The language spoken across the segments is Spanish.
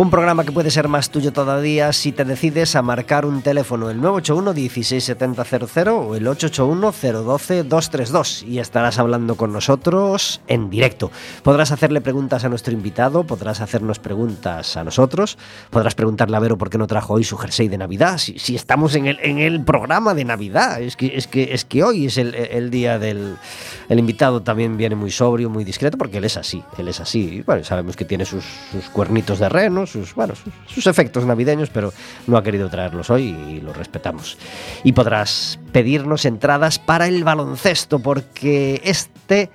Un programa que puede ser más tuyo todavía si te decides a marcar un teléfono, el 981 16700 o el 881 012 232 y estarás hablando con nosotros en directo. Podrás hacerle preguntas a nuestro invitado, podrás hacernos preguntas a nosotros, podrás preguntarle a Vero por qué no trajo hoy su jersey de Navidad, si, estamos en el, en el programa de Navidad, es que, es que, es que hoy es el, día del... El invitado también viene muy sobrio, muy discreto, porque él es así, él es así. Bueno, sabemos que tiene sus, cuernitos de renos, sus, bueno, sus, efectos navideños, pero no ha querido traerlos hoy y lo respetamos. Y podrás pedirnos entradas para el baloncesto, porque este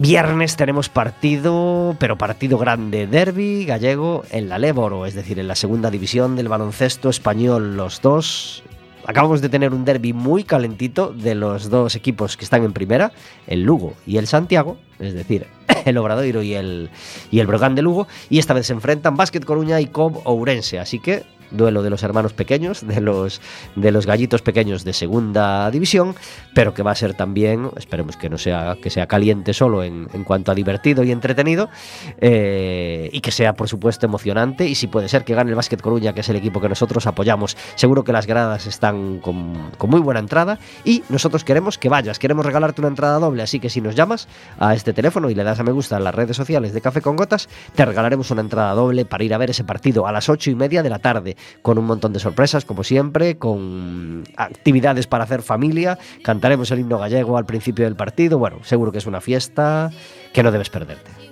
viernes tenemos partido, pero partido grande, derby gallego en la Léboro, es decir, en la segunda división del baloncesto español, los dos acabamos de tener un derby muy calentito de los dos equipos que están en primera, el Lugo y el Santiago, es decir, el Obradoiro y el, y el Brogan de Lugo, y esta vez se enfrentan Básquet Coruña y Cob Ourense, así que duelo de los hermanos pequeños, de los, de los gallitos pequeños de segunda división, pero que va a ser también, esperemos que no sea, que sea caliente solo en, cuanto a divertido y entretenido, eh, y que sea por supuesto emocionante, y si puede ser que gane el Básquet Coruña, que es el equipo que nosotros apoyamos, seguro que las gradas están con, con muy buena entrada, y nosotros queremos que vayas, queremos regalarte una entrada doble, así que si nos llamas a este teléfono y le das a me gusta en las redes sociales de Café con Gotas, te regalaremos una entrada doble para ir a ver ese partido a las ocho y media de la tarde con un montón de sorpresas, como siempre, con actividades para hacer familia. Cantaremos el himno gallego al principio del partido. Bueno, seguro que es una fiesta que no debes perderte.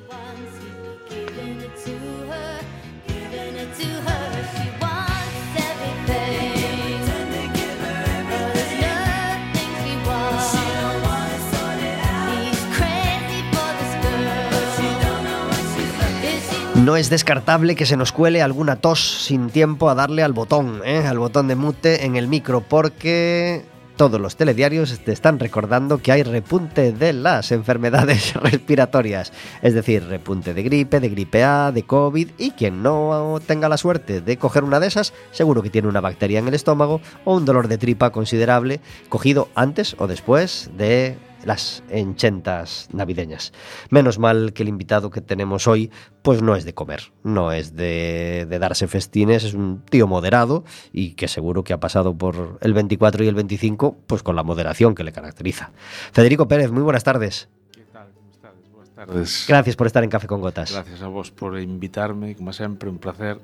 No es descartable que se nos cuele alguna tos sin tiempo a darle al botón, ¿eh? al botón de mute en el micro, porque todos los telediarios te están recordando que hay repunte de las enfermedades respiratorias, es decir, repunte de gripe, de gripe A, de COVID, y quien no tenga la suerte de coger una de esas, seguro que tiene una bacteria en el estómago o un dolor de tripa considerable, cogido antes o después de las enchentas navideñas. Menos mal que el invitado que tenemos hoy pues no es de comer, no es de, darse festines, es un tío moderado y que seguro que ha pasado por el 24 y el 25 pues con la moderación que le caracteriza. Federico Pérez, muy buenas tardes. ¿Qué tal? Buenas tardes. Gracias por estar en Café con Gotas. Gracias a vos por invitarme, como siempre, un placer.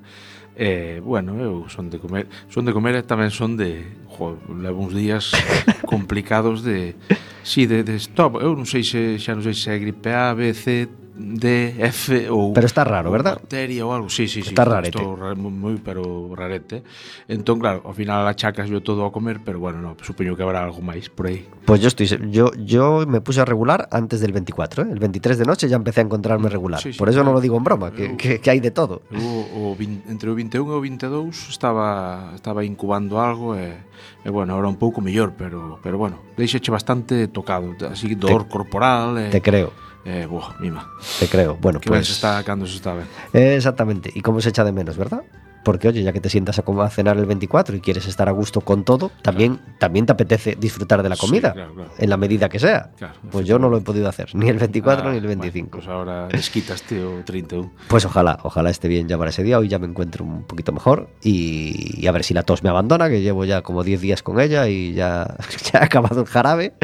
Eh, bueno, eu son de comer, son de comer e tamén son de, jo, levo uns días complicados de, si, sí, de, de stop, eu non sei se, xa non sei se é gripe A, B, C, DF ou Pero está raro, verdad? Bacteria ou algo, sí, sí, sí. Está rarete. Estou moi, pero rarete. Entón, claro, ao final achacas yo todo a comer, pero bueno, no, supoño que habrá algo máis por aí. Pois pues yo estoy yo yo me puse a regular antes del 24, ¿eh? El 23 de noche ya empecé a encontrarme mm, regular. Sí, sí, por eso claro. no lo digo en broma, que, eu, que, que hai de todo. Eu, o, o, entre o 21 e o 22 estaba estaba incubando algo e, e bueno, ahora un pouco mellor, pero pero bueno, deixeche bastante tocado, así dor te, corporal. E, te creo. Eh, buah, mima. Te creo. Bueno, pues. se está se está. Eh, exactamente. ¿Y cómo se echa de menos, verdad? Porque oye, ya que te sientas a, cenar el 24 y quieres estar a gusto con todo, también, también te apetece disfrutar de la comida, en la medida que sea. pues yo no lo he podido hacer, ni el 24 ni el 25. pues ahora desquitas, tío, 31. Pues ojalá, ojalá esté bien ya para ese día, hoy ya me encuentro un poquito mejor y, a ver si la tos me abandona, que llevo ya como 10 días con ella y ya, ya ha acabado el jarabe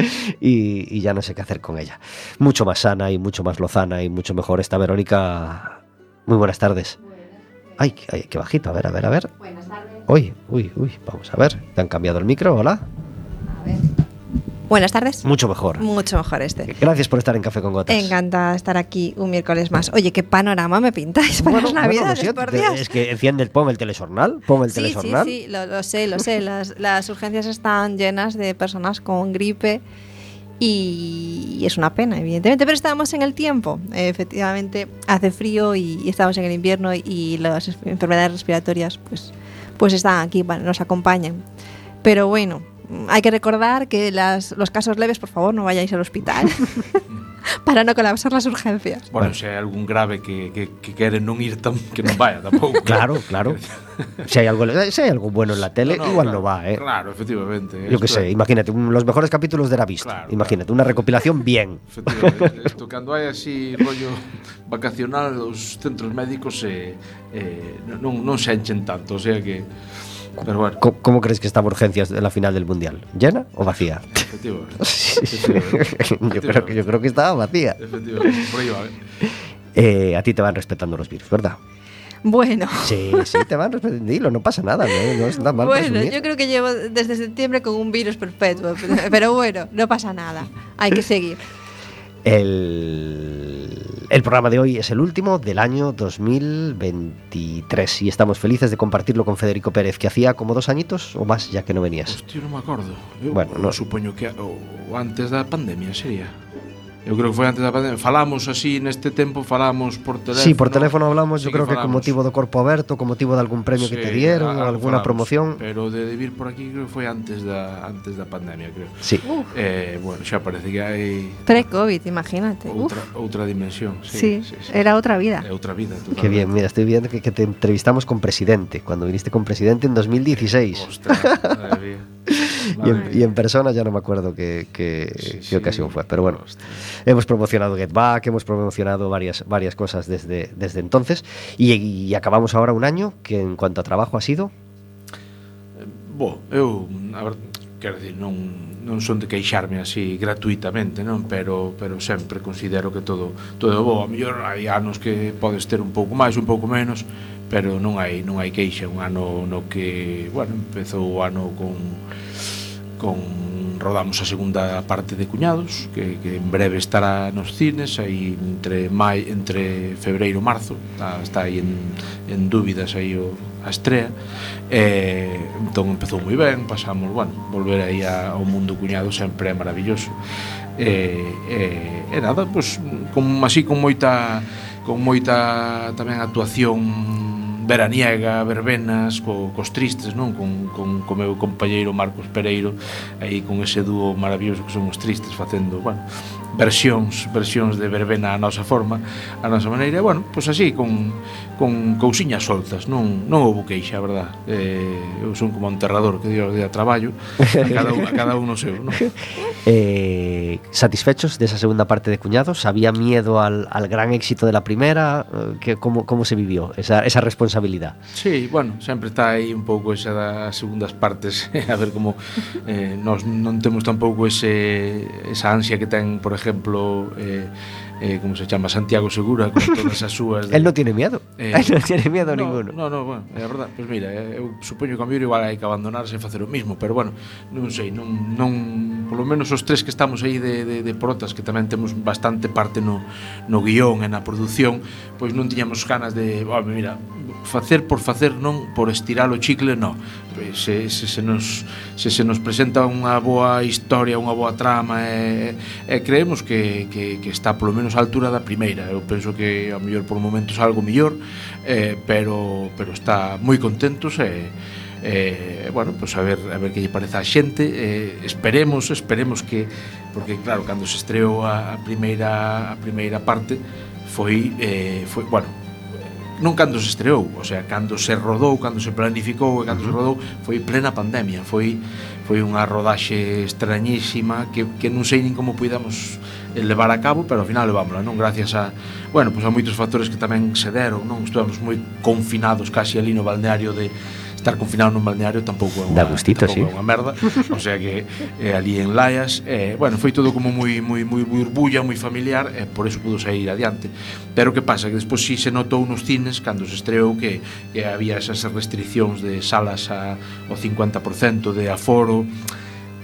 y, y ya no sé qué hacer con ella. Mucho más sana y mucho más lozana y mucho mejor esta Verónica. Muy buenas tardes. Ay, qué bajito. A ver, a ver, a ver. Buenas tardes. Uy, uy, uy. Vamos a ver. ¿Te han cambiado el micro? Hola. A ver. Buenas tardes. Mucho mejor. Mucho mejor este. Gracias por estar en Café con Gotas. Encantada de estar aquí un miércoles más. Oye, qué panorama me pintáis para Bueno, las bueno, navidades, siento, por Dios. Es que enciende el pon el telesornal, pon el Sí, sí, telesornal. sí, lo, lo sé, lo sé. Las, las urgencias están llenas de personas con gripe y, es una pena, evidentemente, pero estamos en el tiempo. Efectivamente, hace frío y, estamos en el invierno y las es- enfermedades respiratorias pues, pues están aquí, nos acompañan. Pero bueno, hay que recordar que los casos leves, por favor, no vayáis al hospital para no colapsar las urgencias. Bueno, se hai algún grave que, que, que quere non ir tam, que non vaya tampouco. Claro, claro. Si hay algo, si hay algo bueno en la tele, No, no, igual claro, no va, ¿eh? Claro, efectivamente. Yo qué esto sé, imagínate, un- los mejores capítulos de la vista. Claro, imagínate, una recopilación bien. Efectivamente, isto cando hai así rollo vacacional os centros médicos eh, eh, non, non se enchen tanto, o sea que pero bueno, Co- ¿Cómo crees que estaba urgencias en la final del mundial? ¿Llena o vacía? Efectivamente. yo, creo que, yo creo que estaba vacía. Efectivamente, por aí va. eh. Eh, a ti te van respetando los virus, ¿verdad? Bueno. Sí, sí, te van respetando. Dilo, no pasa nada, no, no es nada mal Bueno, presumir. yo creo que llevo desde septiembre con un virus perpetuo, pero- pero bueno, no pasa nada. Hay que seguir. El, el programa de hoy es el último del año 2023 y estamos felices de compartirlo con Federico Pérez, que hacía como dos añitos o más ya que no venías. Hostia, non me acordo. Eu, Bueno, no- supoño que o, o antes da pandemia sería. Eu creo que foi antes da pandemia. Falamos así neste tempo, falamos por teléfono. Sí, por teléfono hablamos, Sí yo creo que, con motivo do corpo aberto, con motivo de algún premio que te dieron, alguna falamos, promoción. Pero de, de vir por aquí creo que foi antes da antes da pandemia, creo. Sí. Eh, bueno, xa parece que hai Pre-COVID, imagínate. Uf, outra, outra dimensión. sí, Sí, sí, sí. era otra vida. É outra vida. Qué bien, mira, estoy viendo que, que te entrevistamos con presidente, cuando viniste con presidente en 2016. Ostras, madre mía. y, en, y, en, persona ya no me acuerdo qué, qué, sí, qué sí. ocasión fue. Pero bueno, Hostia. hemos promocionado Get Back, hemos promocionado varias, varias cosas desde, desde entonces y, y acabamos ahora un año que en cuanto a trabajo ha sido... Eh, bo, eu, a ver, quero dicir, non, non son de queixarme así gratuitamente, non? Pero, pero sempre considero que todo todo é bo. A mellor hai anos que podes ter un pouco máis, un pouco menos, pero non hai non hai queixa, un ano no que, bueno, empezou o ano con con rodamos a segunda parte de Cuñados, que, que en breve estará nos cines, aí entre mai, entre febreiro e marzo, está, está aí en, en dúbidas aí o, a estrea. Eh, entón empezou moi ben, pasamos, bueno, volver aí a, ao mundo Cuñado sempre é maravilloso. E, eh, eh, e nada, pois, con, así con moita con moita tamén actuación veraniega, verbenas, co, cos tristes, non? Con, con, co meu compañeiro Marcos Pereiro, aí con ese dúo maravilloso que son os tristes facendo, bueno, versións, versións de verbena a nosa forma, a nosa maneira, e, bueno, pois así, con, con cousiñas soltas, non non houve queixa, a verdad. Eh, eu son como un enterrador que dio de a traballo, a cada un, a cada un o seu, non? Eh, satisfechos desa segunda parte de Cuñados? Había miedo al, al gran éxito de la primera? Eh, que como como se vivió esa esa responsabilidade? Sí, bueno, sempre está aí un pouco esa das segundas partes, a ver como eh, nós non temos tampouco ese esa ansia que ten, por exemplo, eh, eh, como se chama, Santiago Segura, con todas as súas... De... El non tiene miedo, eh, el non tiene miedo no, ninguno. No, no, bueno, é verdad, pois pues mira, eh, eu supoño que a mellor igual hai que abandonarse e facer o mismo, pero bueno, non sei, non, non polo menos os tres que estamos aí de, de, de protas, que tamén temos bastante parte no, no guión e na produción, pois non tiñamos ganas de, oh, mira, facer por facer non, por estirar o chicle, non se, se, se, nos, se se nos presenta unha boa historia, unha boa trama e, e creemos que, que, que está polo menos á altura da primeira. Eu penso que a mellor por momentos algo mellor eh, pero, pero está moi contentos e eh, eh, bueno, pues a ver, a ver que lle parece a xente eh, esperemos, esperemos que porque claro, cando se estreou a, a primeira a primeira parte foi, eh, foi bueno, non cando se estreou, o sea, cando se rodou, cando se planificou e cando uh -huh. se rodou, foi plena pandemia, foi foi unha rodaxe extrañísima que, que non sei nin como puidamos levar a cabo, pero ao final levámola, non? Gracias a, bueno, pois pues a moitos factores que tamén se deron, non? Estuvamos moi confinados casi ali no balneario de estar confinado nun balneario tampouco é unha, gustito, sí. unha merda. O sea que eh, ali en Laias eh, bueno, foi todo como moi moi moi burbulla moi familiar e eh, por eso pudo sair adiante. Pero que pasa? Que despois si sí se notou nos cines cando se estreou que, que había esas restriccións de salas a, o 50% de aforo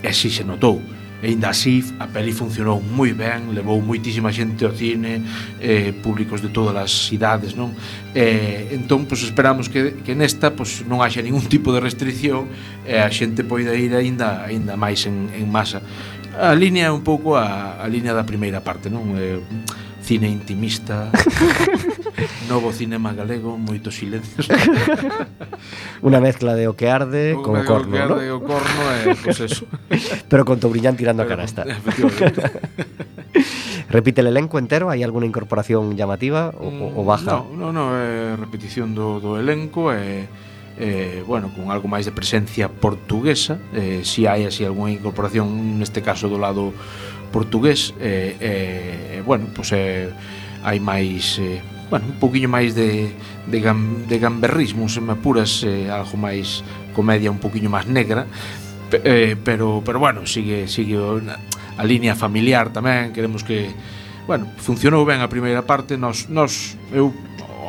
e si se notou. E ainda así, a peli funcionou moi ben, levou moitísima xente ao cine, eh, públicos de todas as idades, non? Eh, entón, pois esperamos que, que nesta pois, non haxa ningún tipo de restricción e eh, a xente poida ir aínda aínda máis en, en masa. A línea é un pouco a, a línea da primeira parte, non? Eh, cine intimista, novo cinema galego, moitos silencios. Una mezcla de o que arde o con o corno, ¿no? O que arde ¿no? o corno é, pois pues eso. Pero con Tobrillán tirando Pero, a canasta. Repite el elenco entero? Hai alguna incorporación llamativa o, o baja? Mm, no, no, no é eh, repetición do, do elenco e eh, eh, bueno, con algo máis de presencia portuguesa, eh, si hai así algunha incorporación neste caso do lado portugués e, eh, eh, bueno, pois pues, eh, hai máis eh, bueno, un poquinho máis de, de, gam, de gamberrismo se me apuras eh, algo máis comedia un poquinho máis negra pe, eh, pero, pero bueno, sigue, sigue a línea familiar tamén queremos que bueno, funcionou ben a primeira parte nos, nos, eu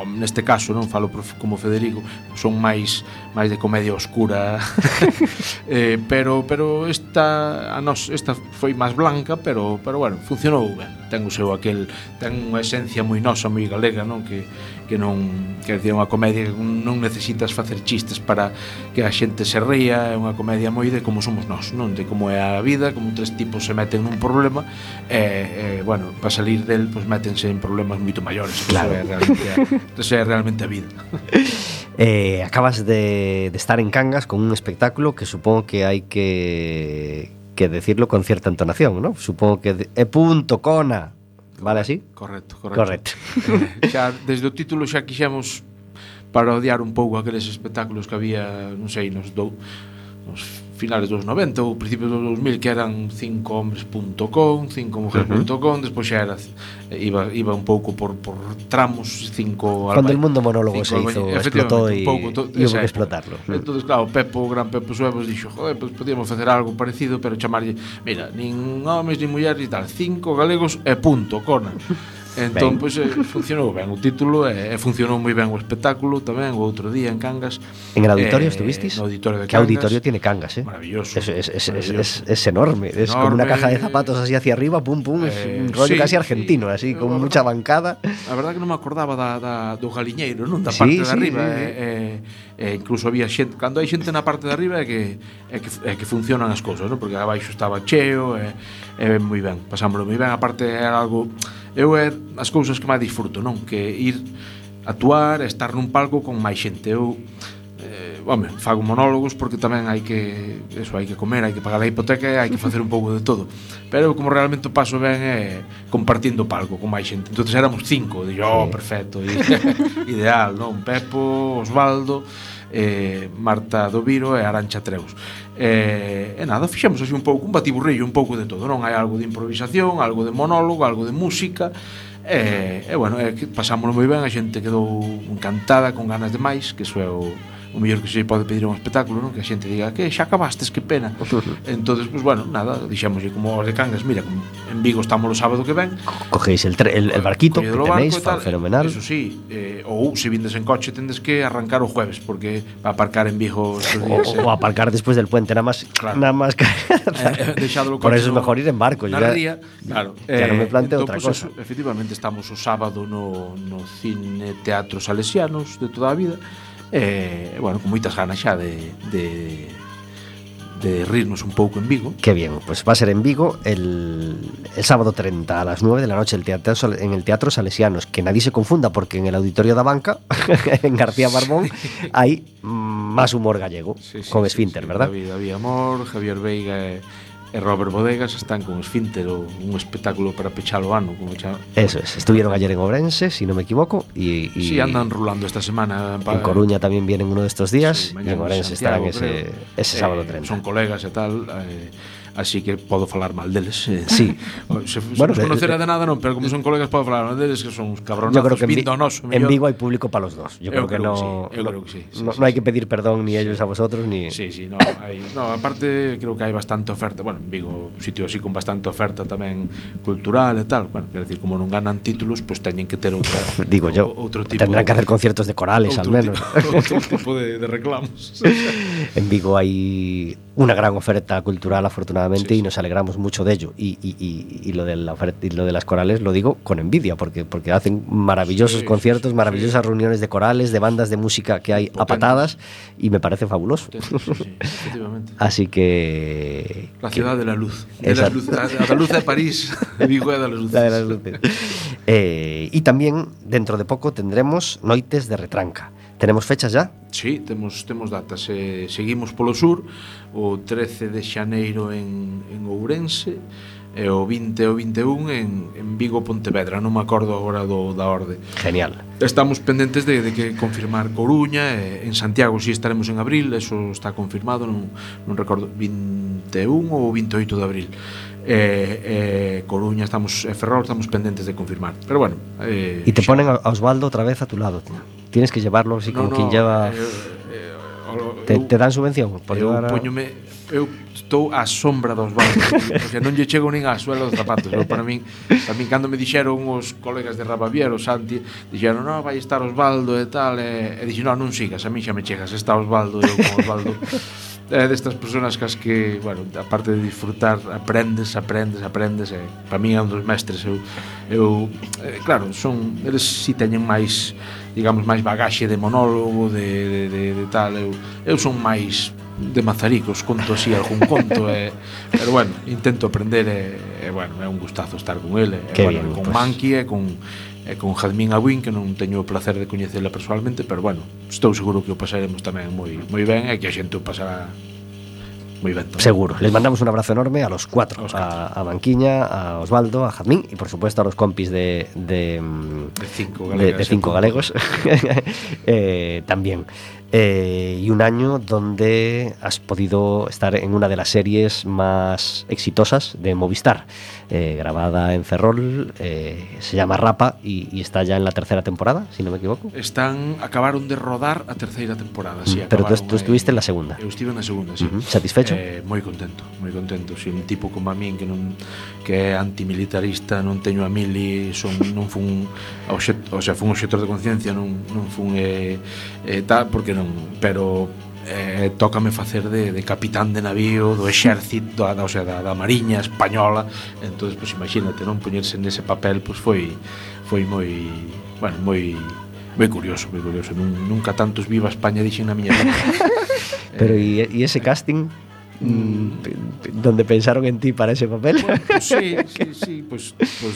neste caso, non falo como Federico, son máis máis de comedia oscura. eh, pero pero esta a nos esta foi máis blanca, pero pero bueno, funcionou ben. Ten o seu aquel, ten unha esencia moi nosa, moi galega, non? Que que non, quer dizer, unha comedia que non necesitas facer chistes para que a xente se ría, é unha comedia moi de como somos nós, non de como é a vida, como tres tipos se meten nun problema e, e bueno, para salir del pois pues, métense en problemas moito maiores, claro. é realmente, a, é realmente a vida. Eh, acabas de, de estar en Cangas con un espectáculo que supongo que hai que que decirlo con cierta entonación, ¿no? Supongo que... De, ¡E punto, cona! Vale así? Correcto, correcto. Correcto. Eh, xa, desde o título xa quixemos parodiar un pouco aqueles espectáculos que había, non sei, nos dou nos finales dos 90 ou principios dos 2000 que eran 5hombres.com, 5mujeres.com, despois xa era iba iba un pouco por por tramos, 5 Cuando el mundo monólogo se hizo, explotó y, y hubo que explotarlo. Entonces, claro, Pepo, gran Pepo Suevos dixo, joder, pues podíamos facer algo parecido, pero chamarlle, mira, nin homes nin mulleres e tal, cinco galegos e punto, cona. Ben. Entón, pois, eh, funcionou ben o título e, e funcionou moi ben o espectáculo tamén o outro día en Cangas. ¿En el auditorio Eh, estuvisteis? No auditorio de ¿Qué Cangas. auditorio tiene Cangas, eh? Maravilloso. Es, es, es, es, maravilloso. es- es enorme, es como una Enorme. caja de zapatos así hacia arriba, pum pum, es Eh, un rollo sí, casi sí. argentino, así, Eu, con mucha verdad- bancada. A verdade que non me acordaba da, da, do galiñeiro, non? Da Sí, parte de sí, arriba. sí, sí. E, e incluso había xente, cando hai xente na parte de arriba é que, é que, é que funcionan as cousas, non? porque abaixo estaba cheo e, e moi ben, pasámoslo moi ben, aparte era algo, eu é as cousas que máis disfruto, non? Que ir actuar, estar nun palco con máis xente, eu eh, home, fago monólogos porque tamén hai que eso, hai que comer, hai que pagar a hipoteca, hai que facer un pouco de todo. Pero como realmente o paso ben é compartindo palco con máis xente. Entonces éramos cinco, dixo, oh, perfecto, ideal, non? Pepo, Osvaldo, eh, Marta Doviro e Arancha Treus. E, eh, e nada, fixemos así un pouco, un batiburrillo, un pouco de todo, non? Hai algo de improvisación, algo de monólogo, algo de música, e, e bueno, e, pasámoslo moi ben, a xente quedou encantada, con ganas de máis, que iso é o, o mellor que se pode pedir un espectáculo, non? Que a xente diga, que xa acabastes, que pena. entonces, pues, bueno, nada, dixémoslle como os de Cangas, mira, en Vigo estamos o sábado que ven. Cogeis el, tre, el, el barquito, que tenéis, barco, tal, fenomenal. Eso sí, eh, ou se vindes en coche tendes que arrancar o jueves, porque para aparcar en Vigo... Días, o, eh. o aparcar despois del puente, nada máis... Claro. Nada máis que... eh, deixado o coche Por eso é no, mejor ir en barco. Na ya, ría, claro. Ya non me eh, planteo entón, outra pues, cosa. Eso, efectivamente, estamos o sábado no, no cine Teatro Salesianos de toda a vida, E, bueno, con moitas ganas xa de, de, de rirnos un pouco en Vigo. Qué bien, pues va a ser en Vigo el, el sábado 30 a las 9 de la noche el teatro, Sal- en el Teatro Salesianos. Que nadie se confunda porque en el Auditorio da Banca, en García Barbón, hay más humor gallego con Esfínter, ¿verdad? David, David Amor, Javier Veiga e, e Robert Bodegas están con Esfínter, o un espectáculo para pechar o ano, como chama. Eso es, estuvieron ayer en Obrense, si no me equivoco, y, y Sí, andan rulando esta semana. en Coruña también vienen uno de estos días, Sí, y en Obrense estarán ese, ese Eh, sábado 30. Son colegas e tal, eh, así que podo falar mal deles. Eh, sí. Se, se bueno, se conocera de, de nada non, pero como son colegas podo falar mal deles que son uns cabronazos yo creo que vindo noso. En Vigo hai público para los dos. Yo, yo creo, creo que, no, que sí, no, creo que sí, sí, no, sí, no hai que pedir perdón ni ellos a vosotros ni Sí, sí, no, hai, no, aparte creo que hai bastante oferta. Bueno, en Vigo un sitio así con bastante oferta tamén cultural e tal. Bueno, quero decir, como non ganan títulos, pues teñen que ter outra Digo o, yo, outro tipo tendrán que hacer conciertos de corales outro al menos. Tipo, outro tipo de, de reclamos. en Vigo hai una gran oferta cultural afortunadamente Sí, y nos alegramos mucho de ello y, y- y- y lo de la oferta y lo de las corales lo digo con envidia porque porque hacen maravillosos Sí, conciertos maravillosas reuniones de corales de bandas de música que hay a Potentes. patadas y me parece fabuloso así que La ciudad de la luz. De las luces, a, a la luz de París, Vigo é das luces. La de las luces. Eh, y también dentro de poco tendremos Noites de Retranca. Tenemos fechas ya? Sí, temos, temos datas. Eh, seguimos polo sur, o 13 de xaneiro en, en Ourense, e o 20 o 21 en, en Vigo Pontevedra, non me acordo agora do, da orde. Genial. Estamos pendentes de, de que confirmar Coruña, e en Santiago si estaremos en abril, eso está confirmado, non, non recordo, 21 ou 28 de abril eh, eh, Coruña estamos e eh, Ferrol estamos pendentes de confirmar. Pero bueno, eh, y te ponen a Osvaldo otra vez a tu lado. Tienes que llevarlo así no, como no, quen lleva eh, eh, te, eu, te dan subvención por eu a... poñome eu estou á sombra dos bancos porque non lle chego nin á suela dos zapatos pero para min, para min cando me dixeron os colegas de Rabavier, o Santi dixeron, no, vai estar Osvaldo e tal e, e dixen, no, non sigas, a min xa me chegas está Osvaldo eu con Osvaldo é destas personas cas que, bueno, aparte de disfrutar, aprendes, aprendes, aprendes, e para mí é un dos mestres. Eu, eu eh, claro, son eles si teñen máis, digamos, máis bagaxe de monólogo, de, de, de, de tal, eu, eu son máis de mazaricos, conto así algún conto e, pero bueno, intento aprender e, e bueno, é un gustazo estar con ele e, bueno, bien, con pues. Manqui e con e con Jadmín Abuín que non teño o placer de coñecela personalmente, pero bueno, estou seguro que o pasaremos tamén moi moi ben e que a xente o pasará moi ben tamén. Seguro. Les mandamos un abrazo enorme a los cuatro. A los. A, a Banquiña, a Osvaldo, a Jazmín y por supuesto a los compis de, de, De cinco de- galegas. de cinco galegos eh, también. Eh, y un año donde has podido estar en una de las series más exitosas de Movistar, eh, grabada en Ferrol, eh, se llama Rapa y, y está ya en la tercera temporada, si no me equivoco. Están acabaron de rodar a terceira temporada, sí, Mm, Pero tú, tú estuviste en la segunda. Eu estive na segunda, sí. Ujú. Satisfecho? Eh, moi contento, moi contento. Si un tipo como a min que non que é antimilitarista, non teño a mili, son non fun obxet, o sea, fun obxector de conciencia, non non fun eh, eh, tal porque non, pero eh, tócame facer de, de capitán de navío do exército, da, da, o sea, da, da mariña española entonces pues, imagínate, non poñerse nese papel pues, foi foi moi bueno, moi moi curioso, moi curioso. Nun, nunca tantos viva España dixen na miña vida. Pero eh, e eh, ese casting mm, donde pensaron en ti para ese papel. Bueno, pues, sí, sí, sí, pois pues, pues,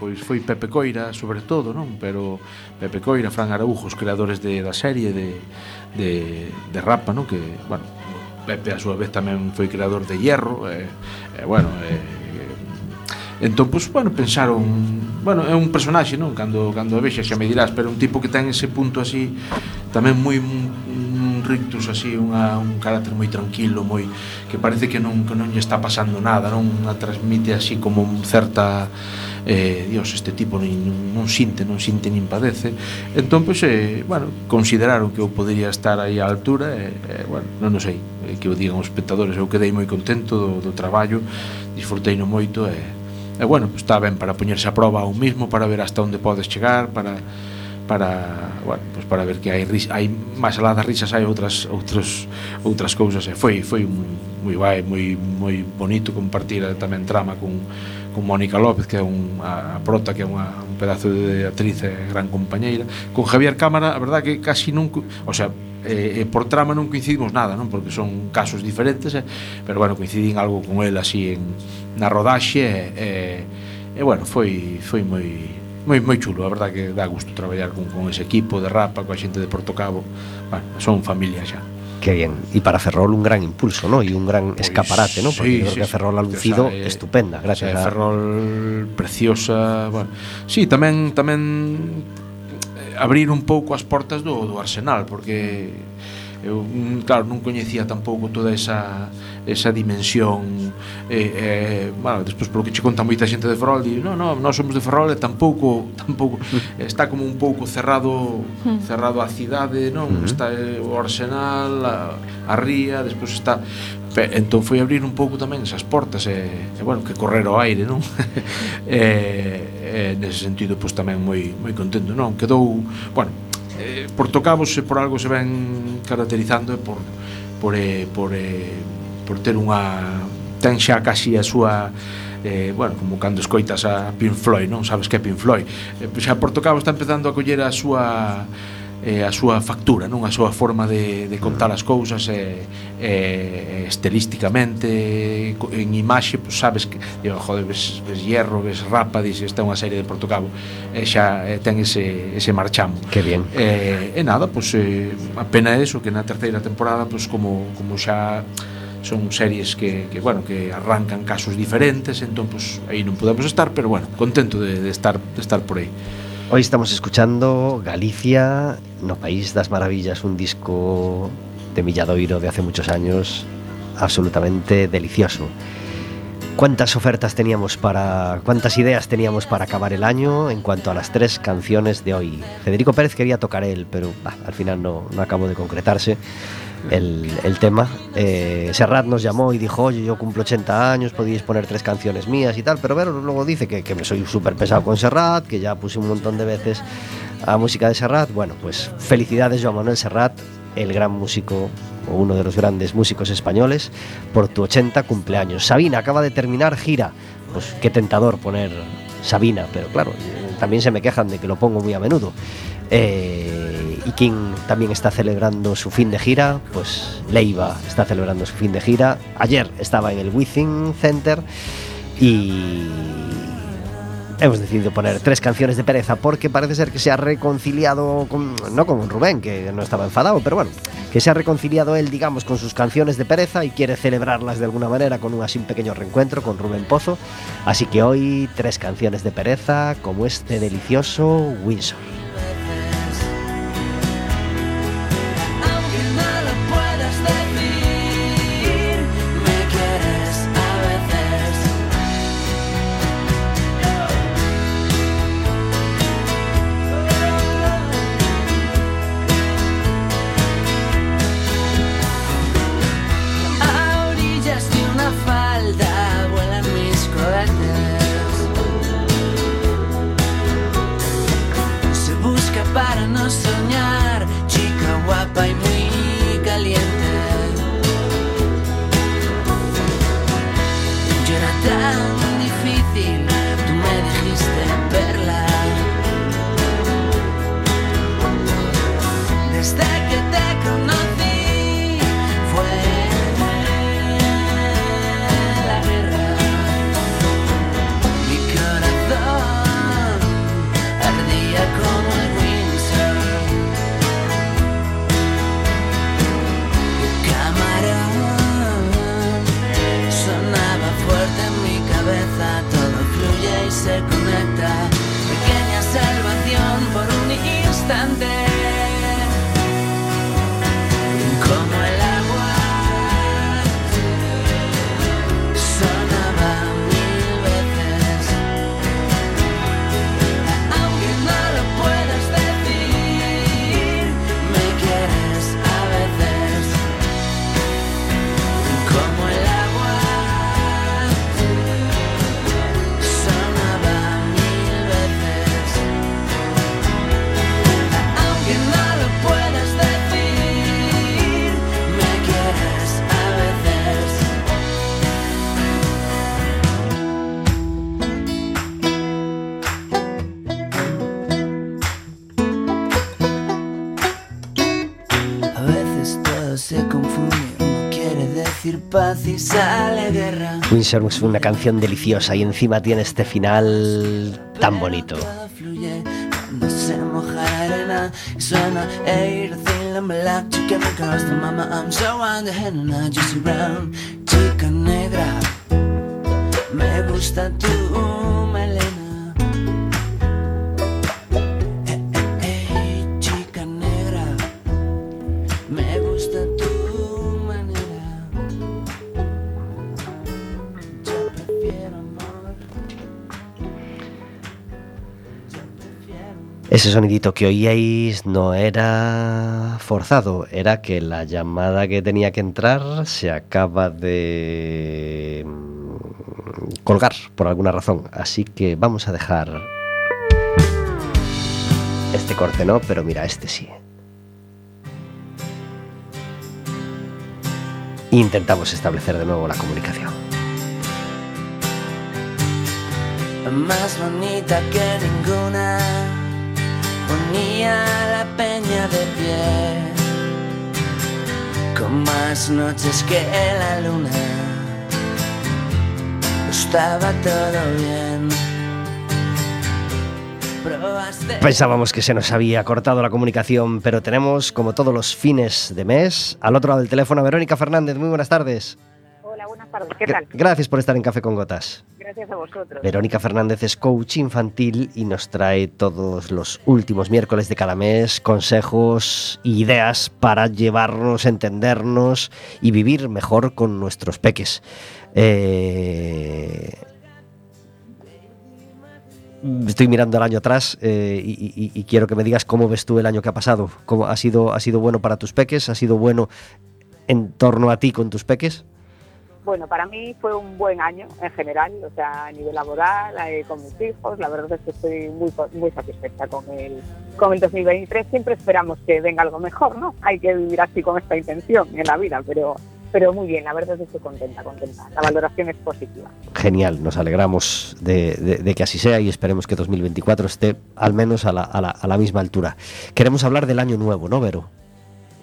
pues foi Pepe Coira, sobre todo, non? Pero Pepe Coira, Fran Araújo, os creadores de, da serie de de, de Rapa, no? que, bueno, Pepe a súa vez tamén foi creador de Hierro, e, e bueno, eh, e, entón, pois, pues, bueno, pensaron, bueno, é un personaxe, non? Cando, cando a vexas xa me dirás, pero un tipo que ten ese punto así, tamén moi, un rictus así, unha, un carácter moi tranquilo, moi que parece que non que non lle está pasando nada, non? a transmite así como un certa eh, dios, este tipo nin, non sinte, non sinte nin padece. Entón, pois, eh, bueno, consideraron que eu poderia estar aí á altura e, eh, eh, bueno, non o sei, eh, que o digan os espectadores. Eu quedei moi contento do, do traballo disfrutei no moito e, eh, eh, bueno, pues, está ben para poñerse a prova a un mismo para ver hasta onde podes chegar para para, bueno, pues para ver que hai ris, hai máis alá das risas hai outras outros outras cousas. E foi foi moi moi vai, moi moi bonito compartir tamén trama con con Mónica López, que é unha a prota, que é unha, un pedazo de actriz e gran compañeira, con Javier Cámara, a verdad que casi non, o sea, eh, eh, por trama non coincidimos nada, non? Porque son casos diferentes, eh, pero bueno, coincidín algo con el así en na rodaxe e eh, eh, eh, bueno, foi foi moi moi moi chulo, a verdad que dá gusto traballar con, con ese equipo de Rapa, coa xente de Portocabo. Bueno, son familia xa. Qué bien. Y para Ferrol un gran impulso, ¿no? Y un gran pues escaparate, ¿no? Porque sí, yo creo sí, que Ferrol ha lucido esa, estupenda, gracias esa, a... Ferrol preciosa, bueno. Sí, tamén tamén eh, abrir un pouco as portas do, do Arsenal, porque eu, claro, non coñecía tampouco toda esa esa dimensión eh, eh, bueno, despois polo que che conta moita xente de Ferrol di, non, non, nós somos de Ferrol e tampouco, tampouco está como un pouco cerrado hmm. cerrado a cidade, non? Uh -huh. Está eh, o Arsenal, a, a Ría, despois está entón foi abrir un pouco tamén esas portas e, e bueno, que correr ao aire, non? e, e nese sentido pois tamén moi moi contento, non? Quedou, bueno, eh, por tocavos e por algo se ven caracterizando e por por eh, por eh, por ter unha ten xa casi a súa eh, bueno, como cando escoitas a Pink Floyd, non sabes que é Pink Floyd. Eh, xa Portocabo está empezando a coller a súa eh, a súa factura, non a súa forma de, de contar as cousas eh, eh, estilísticamente en imaxe, pues, sabes que digo, joder, ves, ves hierro, ves rapa dices, está unha serie de Portocabo eh, xa eh, ten ese, ese marchamo que bien. Eh, e nada, pues, eh, apena eso que na terceira temporada pues, como, como xa son series que, que bueno que arrancan casos diferentes entón pues, aí non podemos estar pero bueno, contento de, de estar de estar por aí Hoy estamos escuchando Galicia, no País das Maravillas, un disco de Milladoiro de hace muchos años, absolutamente delicioso. ¿Cuántas ofertas teníamos para, cuántas ideas teníamos para acabar el año en cuanto a las tres canciones de hoy? Federico Pérez quería tocar él, pero bah, al final no, no acabó de concretarse el, tema. Eh, Serrat nos llamó y dijo, oye, yo cumplo 80 años, podéis poner tres canciones mías y tal, pero luego dice que, que me soy súper pesado con Serrat, que ya puse un montón de veces a música de Serrat. Bueno, pues felicidades Joan Manuel Serrat, el gran músico o uno de los grandes músicos españoles, por tu 80 cumpleaños. Sabina acaba de terminar gira. Pues qué tentador poner Sabina, pero claro, eh, también se me quejan de que lo pongo muy a menudo. Eh, y King también está celebrando su fin de gira, pues Leiva está celebrando su fin de gira. Ayer estaba en el Within Center y hemos decidido poner tres canciones de pereza porque parece ser que se ha reconciliado con, no con Rubén, que no estaba enfadado, pero bueno, que se ha reconciliado él, digamos, con sus canciones de pereza y quiere celebrarlas de alguna manera con un así un pequeño reencuentro con Rubén Pozo. Así que hoy tres canciones de pereza como este delicioso Windsor. Paz y sale guerra. Windsor es una canción deliciosa y encima tiene este final tan bonito. Ese sonidito que oíais no era forzado, era que la llamada que tenía que entrar se acaba de mm, colgar por alguna razón. Así que vamos a dejar este corte, ¿no? Pero mira, este sí. intentamos establecer de nuevo la comunicación. más bonita que ninguna, Pensábamos que se nos había cortado la comunicación, pero tenemos, como todos los fines de mes, al otro lado del teléfono a Verónica Fernández. Muy buenas tardes. Tardes. ¿Qué tal? Gracias por estar en Café con Gotas. Gracias a vosotros. Verónica Fernández es coach infantil y nos trae todos los últimos miércoles de cada mes consejos e ideas para llevarnos, entendernos y vivir mejor con nuestros peques. Eh, Estoy mirando el año atrás eh, y, y- y quiero que me digas cómo ves tú el año que ha pasado. ¿Cómo ha, sido, ¿Ha sido bueno para tus peques? ¿Ha sido bueno en torno a ti con tus peques? Bueno, para mí fue un buen año en general, o sea, a nivel laboral, eh, con mis hijos. La verdad es que estoy muy, muy satisfecha con el, con el 2023. Siempre esperamos que venga algo mejor, ¿no? Hay que vivir así con esta intención en la vida, pero, pero muy bien, la verdad es que estoy contenta, contenta. La valoración es positiva. Genial, nos alegramos de, de- de que así sea y esperemos que 2024 esté al menos a la, a la- a la misma altura. Queremos hablar del año nuevo, ¿no, Vero?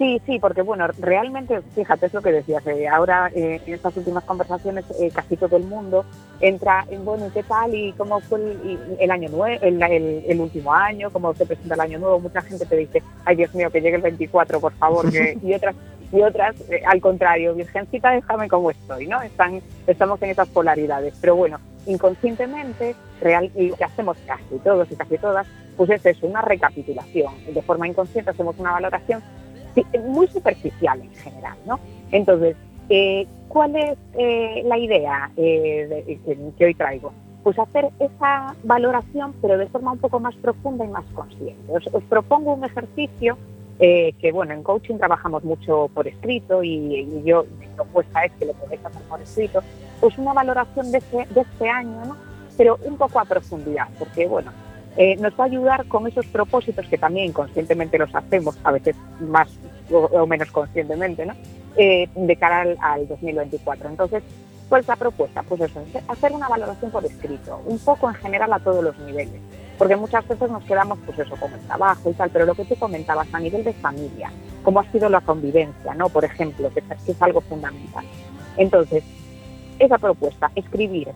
Sí, sí, porque bueno, realmente, fíjate, es lo que decías, eh, ahora eh, en estas últimas conversaciones eh, casi todo el mundo entra en, bueno, ¿y qué tal? ¿Y cómo fue el, año nuevo, el, el- el último año? ¿Cómo se presenta el año nuevo? Mucha gente te dice, ay Dios mío, que llegue el 24, por favor, que- y otras y otras, eh, al contrario, Virgencita, déjame como estoy, ¿no? Están, estamos en esas polaridades. Pero bueno, inconscientemente, real, y que hacemos casi todos y casi todas, pues es eso, una recapitulación. De forma inconsciente hacemos una valoración muy superficial en general, ¿no? Entonces, eh, ¿cuál es eh, la idea eh, de- que, que hoy traigo? Pues hacer esa valoración, pero de forma un poco más profunda y más consciente. Os, os propongo un ejercicio eh, que, bueno, en coaching trabajamos mucho por escrito y, y yo, mi propuesta es que lo podéis hacer por escrito, pues una valoración de este, de este año, ¿no? Pero un poco a profundidad, porque, bueno, eh, nos va a ayudar con esos propósitos que también inconscientemente los hacemos, a veces más o, o menos conscientemente, ¿no? Eh, de cara al, al 2024. Entonces, ¿cuál es la propuesta? Pues eso, hacer una valoración por escrito, un poco en general a todos los niveles, porque muchas veces nos quedamos, pues eso, con el trabajo y tal, pero lo que tú comentabas a nivel de familia, cómo ha sido la convivencia, ¿no? Por ejemplo, que, que es algo fundamental. Entonces, esa propuesta, escribir,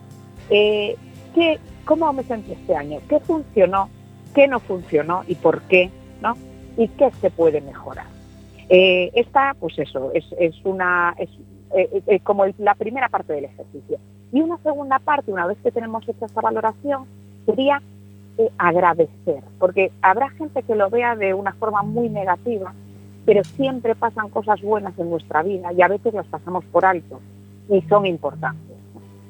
eh, ¿qué, ¿cómo me sentí este año? ¿Qué funcionó? ¿Qué no funcionó? ¿Y por qué? ¿no? ¿Y qué se puede mejorar? Eh, esta, pues eso, es, una es, eh, eh, como la primera parte del ejercicio. Y una segunda parte, una vez que tenemos hecha esta valoración, sería agradecer, porque habrá gente que lo vea de una forma muy negativa, pero siempre pasan cosas buenas en nuestra vida y a veces las pasamos por alto y son importantes.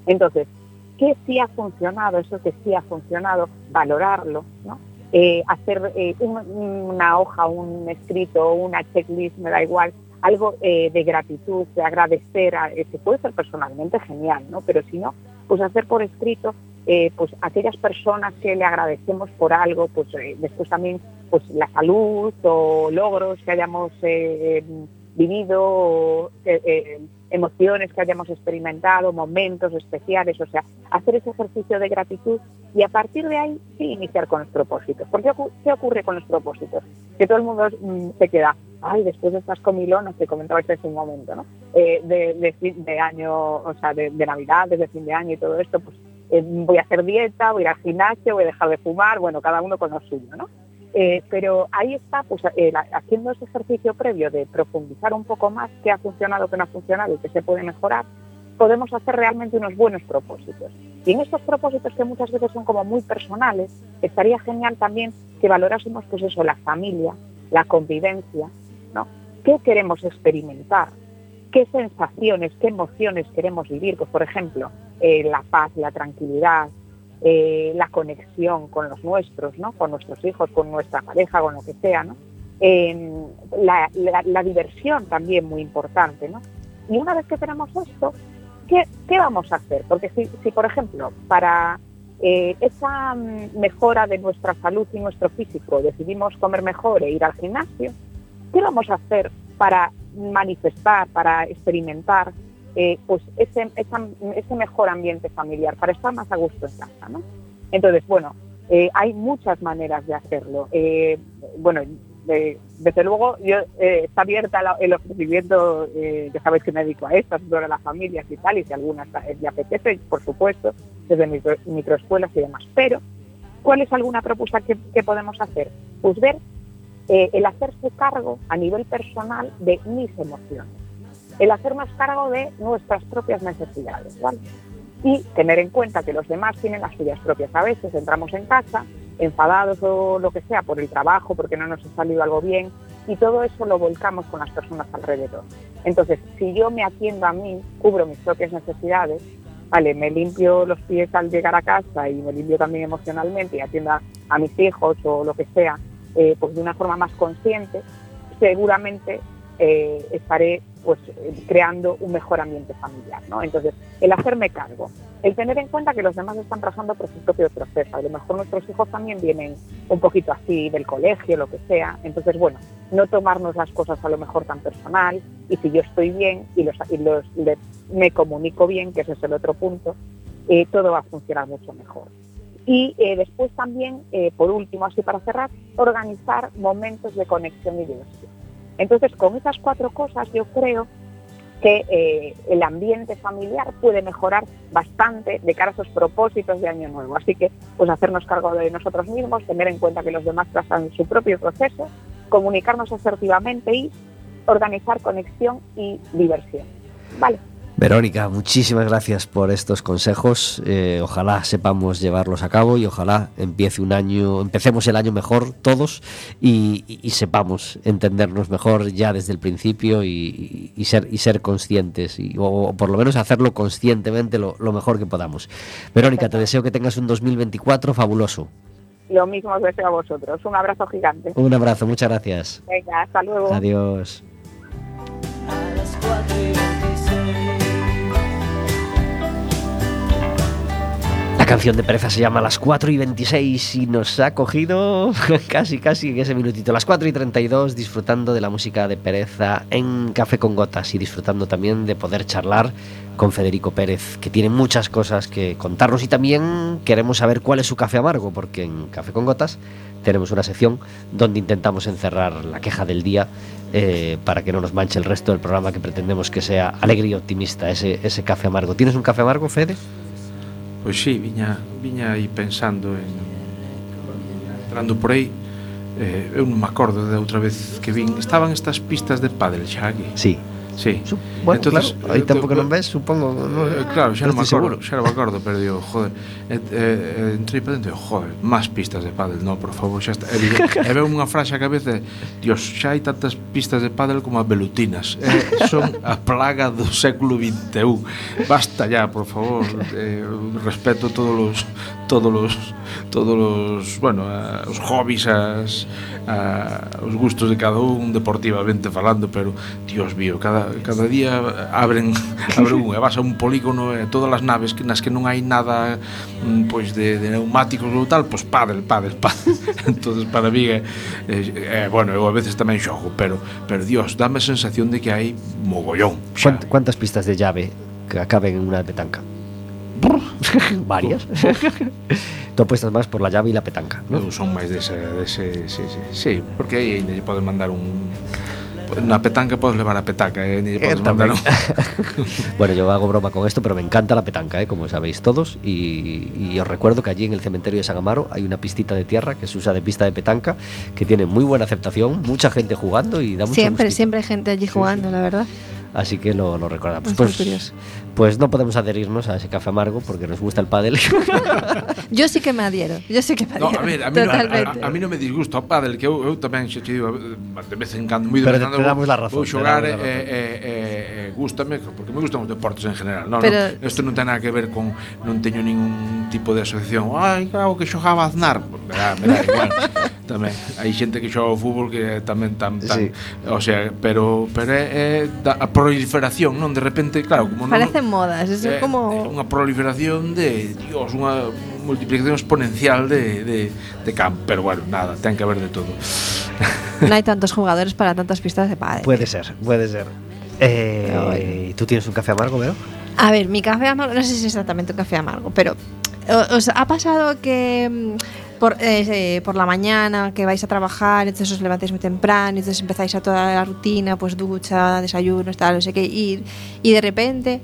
Entonces, ¿qué sí ha funcionado? Eso que sí ha funcionado, valorarlo, ¿no? Eh, hacer eh, un- una hoja, un escrito, una checklist, me da igual, algo eh, de gratitud, de agradecer, a, que puede ser personalmente genial, ¿no? Pero si no, pues hacer por escrito, pues aquellas personas que le agradecemos por algo, pues después también, pues la salud o logros que hayamos vivido, eh, eh, emociones que hayamos experimentado, momentos especiales, o sea, hacer ese ejercicio de gratitud y a partir de ahí sí iniciar con los propósitos. ¿Por qué, ocu- qué ocurre con los propósitos? Que todo el mundo mm, se queda, ay, después de estas comilonas que comentabais hace un momento, ¿no? Eh, de, de fin de año, o sea, de, Navidad, desde fin de año y todo esto, pues voy a hacer dieta, voy a ir al gimnasio, voy a dejar de fumar, bueno, cada uno con lo suyo, ¿no? Eh, pero ahí está, pues eh, haciendo ese ejercicio previo de profundizar un poco más qué ha funcionado, qué no ha funcionado y qué se puede mejorar, podemos hacer realmente unos buenos propósitos. Y en estos propósitos que muchas veces son como muy personales, estaría genial también que valorásemos pues eso, la familia, la convivencia, ¿no? ¿Qué queremos experimentar? ¿Qué sensaciones, qué emociones queremos vivir? Pues por ejemplo, eh, la paz, la tranquilidad, eh, la conexión con los nuestros, ¿no? Con nuestros hijos, con nuestra pareja, con lo que sea, ¿no? La, la- la diversión también muy importante, ¿no? Y una vez que tenemos esto, ¿qué, qué vamos a hacer? Porque si, si, por ejemplo, para eh, esa mm, mejora de nuestra salud y nuestro físico decidimos comer mejor e ir al gimnasio, ¿qué vamos a hacer para manifestar, para experimentar eh, pues ese, mejor ambiente familiar, para estar más a gusto en casa. ¿no? Entonces, bueno, eh, hay muchas maneras de hacerlo. Eh, bueno, de- desde luego yo, está abierta el ofrecimiento, ya sabéis que me dedico a esto, sobre las familias y tal, y si alguna está- le apetece, por supuesto, desde micro- microescuelas y demás. Pero, ¿cuál es alguna propuesta que, que podemos hacer? Pues ver el hacerse cargo a nivel personal de mis emociones, el hacernos cargo de nuestras propias necesidades, ¿vale? Y tener en cuenta que los demás tienen las suyas propias. A veces entramos en casa enfadados o lo que sea por el trabajo, porque no nos ha salido algo bien, y todo eso lo volcamos con las personas alrededor. Entonces, si yo me atiendo a mí, cubro mis propias necesidades, vale, me limpio los pies al llegar a casa y me limpio también emocionalmente y atiendo a, mis hijos o lo que sea, eh, pues de una forma más consciente, seguramente eh, estaré pues eh, creando un mejor ambiente familiar, ¿no? Entonces, el hacerme cargo, el tener en cuenta que los demás están pasando por su propio proceso, a lo mejor nuestros hijos también vienen un poquito así del colegio, lo que sea, entonces, bueno, no tomarnos las cosas a lo mejor tan personal y si yo estoy bien y, los, y los, me comunico bien, que ese es el otro punto, eh, todo va a funcionar mucho mejor. Y eh, después también, por último, así para cerrar, organizar momentos de conexión y diversión. Entonces, con esas cuatro cosas, yo creo que eh, el ambiente familiar puede mejorar bastante de cara a esos propósitos de Año Nuevo. Así que, pues hacernos cargo de nosotros mismos, tener en cuenta que los demás pasan su propio proceso, comunicarnos asertivamente y organizar conexión y diversión. Vale. Verónica, muchísimas gracias por estos consejos. Eh, ojalá sepamos llevarlos a cabo y ojalá empiece un año, empecemos el año mejor todos y, y- y sepamos entendernos mejor ya desde el principio y, y ser y ser conscientes y, o, o por lo menos hacerlo conscientemente lo, lo mejor que podamos. Verónica, te deseo que tengas un 2024 fabuloso. Lo mismo os deseo a vosotros. Un abrazo gigante. Un abrazo, muchas gracias. Venga, hasta luego. Adiós. A las La canción de pereza se llama Las 4 y 26 y nos ha cogido casi, casi en ese minutito. Las 4 y 32 disfrutando de la música de pereza en Café con Gotas y disfrutando también de poder charlar con Federico Pérez, que tiene muchas cosas que contarnos y también queremos saber cuál es su café amargo, porque en Café con Gotas tenemos una sección donde intentamos encerrar la queja del día eh, para que no nos manche el resto del programa que pretendemos que sea alegre y optimista, ese, ese café amargo. ¿Tienes un café amargo, Fede? Pois si, sí, viña, viña aí pensando en entrando por aí eh, eu non me acordo de outra vez que vin estaban estas pistas de pádel xa aquí sí. sí. Bueno, Entonces, claro, aí eh, tampouco non ves, supongo no, eh, Claro, xa non me acordo, seguro. xa non me acordo Pero digo, joder, Eh, eh, eh, e, e, entrei para dentro e joder, máis pistas de pádel, no, por favor, xa está. E, digo, e veo unha frase a cabeza, dios, xa hai tantas pistas de pádel como as velutinas. Eh, son a plaga do século XXI. Basta ya, por favor. Eh, respeto todos os todos os todos os, bueno, a, os hobbies, as a, os gustos de cada un deportivamente falando, pero dios mío, cada cada día abren abren un, e vas a un polígono e todas as naves que nas que non hai nada pois de, de neumáticos ou tal, pois pádel, pádel, pádel. Entonces para mí é, é, é, bueno, eu a veces tamén xogo, pero pero Dios, dame a sensación de que hai mogollón. xa. ¿Cuánt- ¿Cuántas pistas de llave que acaben en una petanca? Varias. Tú apuestas más por la llave y la petanca, ¿no? Eu son máis dese, dese sí, sí, sí, porque aí ainda lle podes mandar un na petanca podes levar a petaca e ainda lle Eh, mandar Bueno, yo hago broma con esto, pero me encanta la petanca, ¿eh? como sabéis todos. Y, y os recuerdo que allí en el cementerio de San Amaro hay una pistita de tierra que se usa de pista de petanca, que tiene muy buena aceptación, mucha gente jugando y da mucho Siempre, gustito. siempre hay gente allí jugando, la verdad. Así que lo, lo recordamos. Pues, curioso. pues no podemos adherirnos a ese café amargo porque nos gusta el pádel. yo sí que me adhiero, yo sí que me adhiero. No, a ver, a mí, Totalmente. No, a, a, a mí non me disgusta o pádel, que eu, eu tamén xe digo de vez en cando, moi de vez en cando, vou xogar, eh, eh, eh, eh, gústame, porque me gustan os deportes en general. No, Pero, no, isto non ten nada que ver con, non teño ningún tipo de asociación. Ai, claro, que xogaba Aznar. Me dá, me dá igual. tamén hai xente que xoga o fútbol que tamén tan tan, sí. o sea, pero pero é, é da, a proliferación, non de repente, claro, como non, Parece modas, es É- é como... unha proliferación de, Dios, unha multiplicación exponencial de, de, de camp, pero bueno, nada, ten que haber de todo. No hay tantos jugadores para tantas pistas de pádel. Puede ser, puede ser. Eh, ¿Tú tienes un café amargo, Vero? A ver, mi café amargo, no sé si es exactamente un café amargo, pero ¿os ha pasado que mm, por, eh, eh, por la mañana que vais a trabajar, entonces os levantáis muy temprano, entonces empezáis a toda la rutina, pues ducha, desayuno, tal, no sé qué, y, y de repente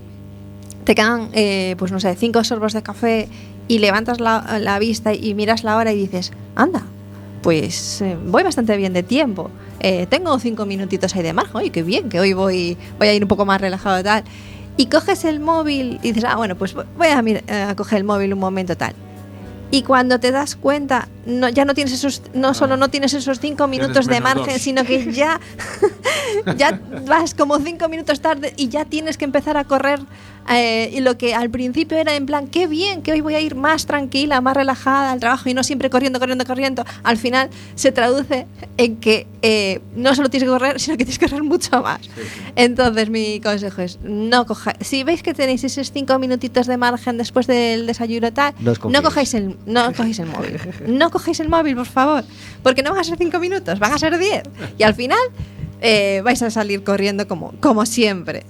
te quedan, eh, pues no sé, cinco sorbos de café y levantas la, la vista y miras la hora y dices, anda, pues eh, voy bastante bien de tiempo. Eh, tengo cinco minutitos ahí de margen. Oye, qué bien, que hoy voy, voy a ir un poco más relajado y tal. Y coges el móvil y dices, ah, bueno, pues voy a, mir- a coger el móvil un momento tal. Y cuando te das cuenta, no, ya no tienes esos, no solo no tienes esos cinco minutos de margen, dos. sino que ya, ya vas como cinco minutos tarde y ya tienes que empezar a correr. Eh, y lo que al principio era en plan, qué bien, que hoy voy a ir más tranquila, más relajada al trabajo y no siempre corriendo, corriendo, corriendo. Al final se traduce en que eh, no solo tienes que correr, sino que tienes que correr mucho más. Entonces, mi consejo es: no coja, si veis que tenéis esos cinco minutitos de margen después del desayuno tal, No confiéis. cojáis el, no cogéis el móvil. No cogéis el móvil, por favor. Porque no van a ser cinco minutos, van a ser diez. Y al final eh, vais a salir corriendo como, como siempre.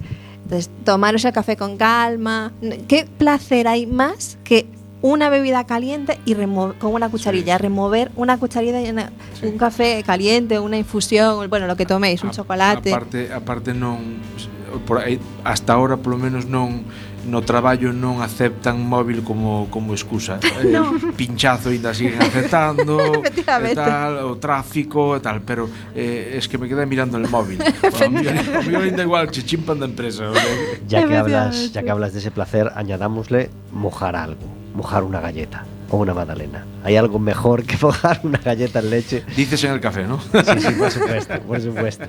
Entonces, tomaros el café con calma. ¿Qué placer hay más que una bebida caliente y con una cucharilla? Remover una cucharilla y una- un café caliente, una infusión, bueno, lo que toméis, un chocolate. Aparte, aparte non por aí, hasta ahora polo menos non no traballo non aceptan móvil como, como excusa. Eh, no. pinchazo ainda siguen aceptando e tal, o tráfico e tal, pero eh, es que me quedé mirando el móvil. O ainda igual, che chimpan da empresa ¿vale? ya que hablas ya que hablas de ese placer añadámosle mojar algo, mojar una galleta. O una magdalena. ¿Hay algo mejor que mojar una galleta en leche? Dices en el café, ¿no? Sí, sí, por supuesto, por supuesto.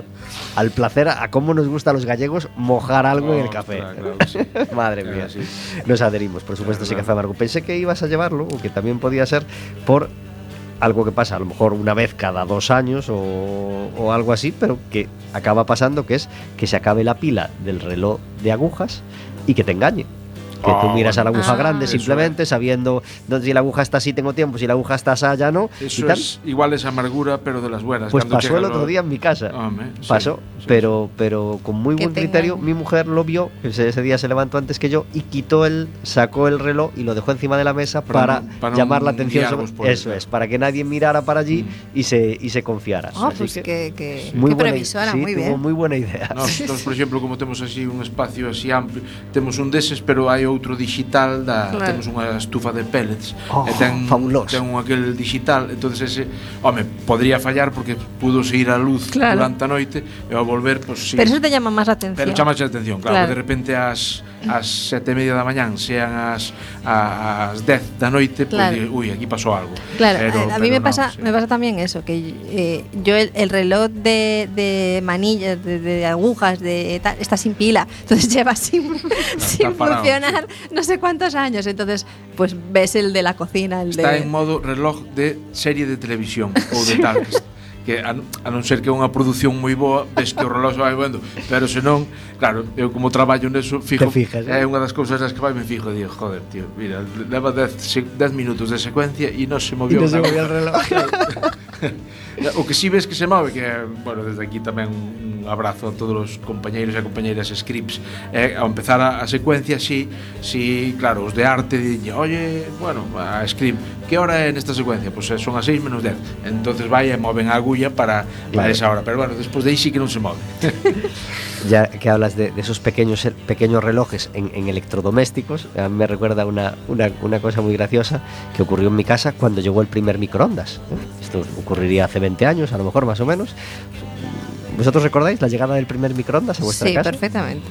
Al placer, a cómo nos gusta a los gallegos mojar algo en el Ostras, café. claro que sí. Madre Claro, mía. sí. Nos adherimos, por supuesto, ese Claro. café amargo. Pensé que ibas a llevarlo, o que también podía ser por algo que pasa a lo mejor una vez cada dos años o, o algo así, pero que acaba pasando, que es que se acabe la pila del reloj de agujas y que te engañe. Que tú Ah, miras a la aguja Ah. grande Eso simplemente sabiendo dónde si la aguja está así tengo tiempo, si la aguja está así ya no. y Eso tal. es igual esa amargura, pero de las buenas. Pues pasó el otro día en mi casa. Sí, pasó, sí, pero, pero con muy Que buen te criterio, mi mujer lo vio, ese, ese día se levantó antes que yo y quitó el, sacó el reloj y lo dejó encima de la mesa Para para, no- para llamar la atención. sobre- eso es, para que nadie mirara para allí y se, y se confiara. Así pues que que, que, muy qué buena, previsora, sí, muy tuvo bien. muy buena idea. Nosotros, por exemplo, como temos así un espacio así amplio, temos un deses, pero hai outro digital da Claro. temos unha estufa de pellets Oh, e ten fabuloso. ten un aquel digital, entonces ese, home, podría fallar porque pudo ir a luz Claro. durante a noite e ao volver, pues sí. Pero eso te llama más la atención. Pero chama a atención, claro, Claro. que de repente ás ás sete e media da mañán sean as a- as 10 da noite, pues Claro. di, ui, aquí pasou algo. Claro, Pero- a, a mí me no, pasa, sí. me pasa también eso, que eh, yo el, el reloj de, de manillas, de, de agujas, de tal, está sin pila, entonces lleva sin, sin parado, durar no sé cuántos años. Entonces, pues ves el de la cocina, el Está de... en modo reloj de serie de televisión ou de tal. que a, a non ser que é unha produción moi boa, ves que o reloj vai vendo, pero senón, claro, eu como traballo neso, fijo, Te fijas, eh? é eh? unha das cousas das que vai me fijo, digo, joder, tío, mira, leva 10 minutos de secuencia e non se moviu. E se moviu o reloj. O que si ves que se move que bueno, desde aquí tamén un abrazo a todos os compañeiros e compañeiras scripts eh, ao empezar a, a secuencia si, si claro, os de arte diñe, oye, bueno, a script que hora é nesta secuencia? Pois pues son as 6 menos 10 entonces vai e moven a agulla para, para Claro. esa hora pero bueno, despois de aí sí que non se move Ya que hablas de, de esos pequeños, pequeños relojes en, en electrodomésticos, a mí me recuerda una, una, una cosa muy graciosa que ocurrió en mi casa cuando llegó el primer microondas. ¿eh? Esto ocurriría hace 20 años, a lo mejor más o menos. ¿Vosotros recordáis la llegada del primer microondas a vuestra Sí, casa? perfectamente.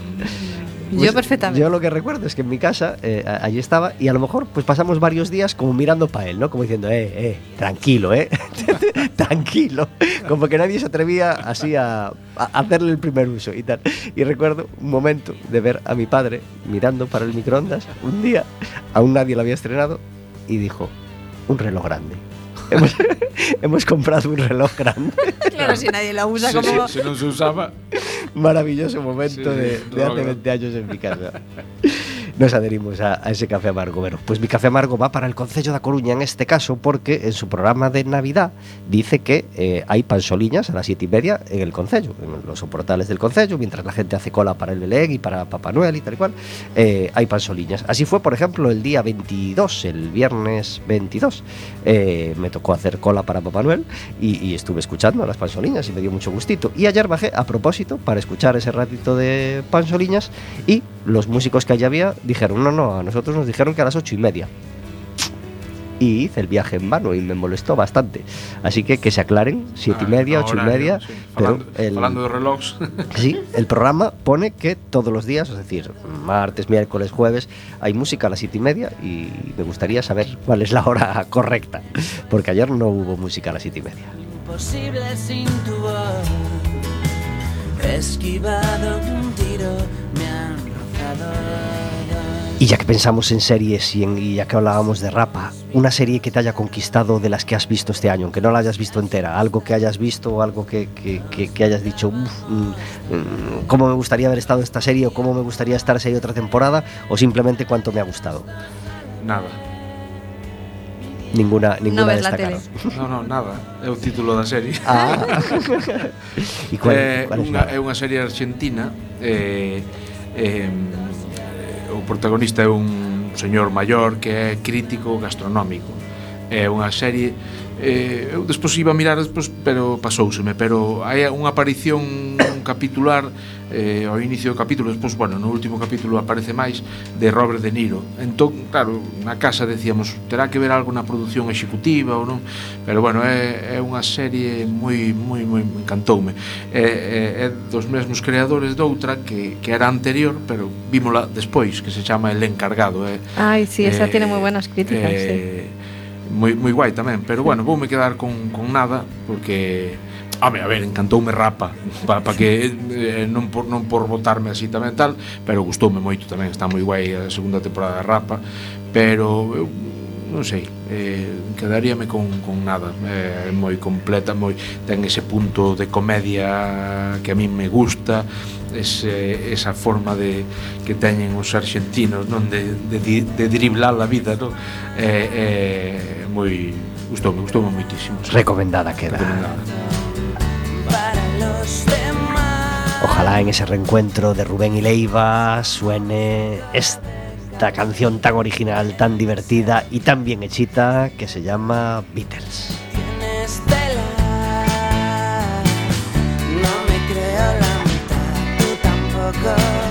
Pues, yo perfectamente. Yo lo que recuerdo es que en mi casa eh, allí estaba y a lo mejor pues pasamos varios días como mirando para él, ¿no? Como diciendo, eh, eh, tranquilo, eh, tranquilo. Como que nadie se atrevía así a, a hacerle el primer uso y tal. Y recuerdo un momento de ver a mi padre mirando para el microondas un día, aún nadie lo había estrenado y dijo, un reloj grande. Hemos, hemos comprado un reloj grande. claro, si nadie lo usa Sí, como... sí, se non se usaba Maravilloso momento Sí, de, de hace reloj 20 años en mi casa. Nos adherimos a, ese café amargo. Bueno, pues mi café amargo va para el Concello da Coruña en este caso porque en su programa de Navidad dice que eh, hay pansoliñas a las siete y media en el Concello, en los soportales del Concello, mientras la gente hace cola para el Belén y para Papá Noel y tal y cual, eh, hay pansoliñas. Así fue, por ejemplo, el día 22, el viernes 22, eh, me tocó hacer cola para Papá Noel y, y estuve escuchando a las pansoliñas y me dio mucho gustito. Y ayer bajé a propósito para escuchar ese ratito de pansoliñas y los músicos que allí había dijeron, no, no, a nosotros nos dijeron que a las ocho y media. Y hice el viaje en vano y me molestó bastante. Así que que se aclaren, siete y Ah, media, ocho y media. sí. Pero Falando, el, de relojes. sí, el programa pone que todos los días, es decir, martes, miércoles, jueves, hay música a las siete y media y me gustaría saber cuál es la hora correcta. Porque ayer no hubo música a las siete y media. Imposible sin tu voz. Esquivado un tiro, me han rozado. Y ya que pensamos en series y, en- y ya que hablábamos de Rapa, una serie que te haya conquistado de las que has visto este año, aunque no la hayas visto entera, algo que hayas visto o algo que, que- que- que hayas dicho, "Uf, mm, mm, cómo me gustaría haber estado en esta serie o cómo me gustaría estar si hay otra temporada, o simplemente cuánto me ha gustado. Nada. Ninguna, ninguna ves la destacaron. No, no, nada. É o título da serie. Ah. ¿Y cuál, é, cuál es unha, la- é unha serie argentina eh, eh, o protagonista é un señor maior que é crítico gastronómico. É unha serie eh, eu despois iba a mirar despois, pero pasouseme, pero hai unha aparición un capitular eh, ao inicio do capítulo, despois, bueno, no último capítulo aparece máis, de Robert De Niro. Entón, claro, na casa decíamos, terá que ver algo na produción executiva ou non, pero bueno, é, é unha serie moi, moi, moi, encantoume. É, é, é dos mesmos creadores doutra que, que era anterior, pero vímola despois, que se chama El Encargado. É, Ai, sí, esa é, tiene moi eh, buenas críticas, é, sí. Moi, moi guai tamén, pero bueno, voume quedar con, con nada, porque Home, a ver, encantoume Rapa para pa que eh, non por non por votarme así tamén tal, pero gustoume moito tamén, está moi guai a segunda temporada de Rapa, pero eu non sei, eh, quedaríame con, con nada eh, moi completa moi ten ese punto de comedia que a min me gusta ese, esa forma de que teñen os argentinos non de, de, de driblar a vida non? Eh, eh, moi gustoume, gustoume moitísimo recomendada queda recomendada. Ojalá en ese reencuentro de Rubén y Leiva suene esta canción tan original, tan divertida y tan bien hechita que se llama Beatles. No me creo la mitad, tú tampoco.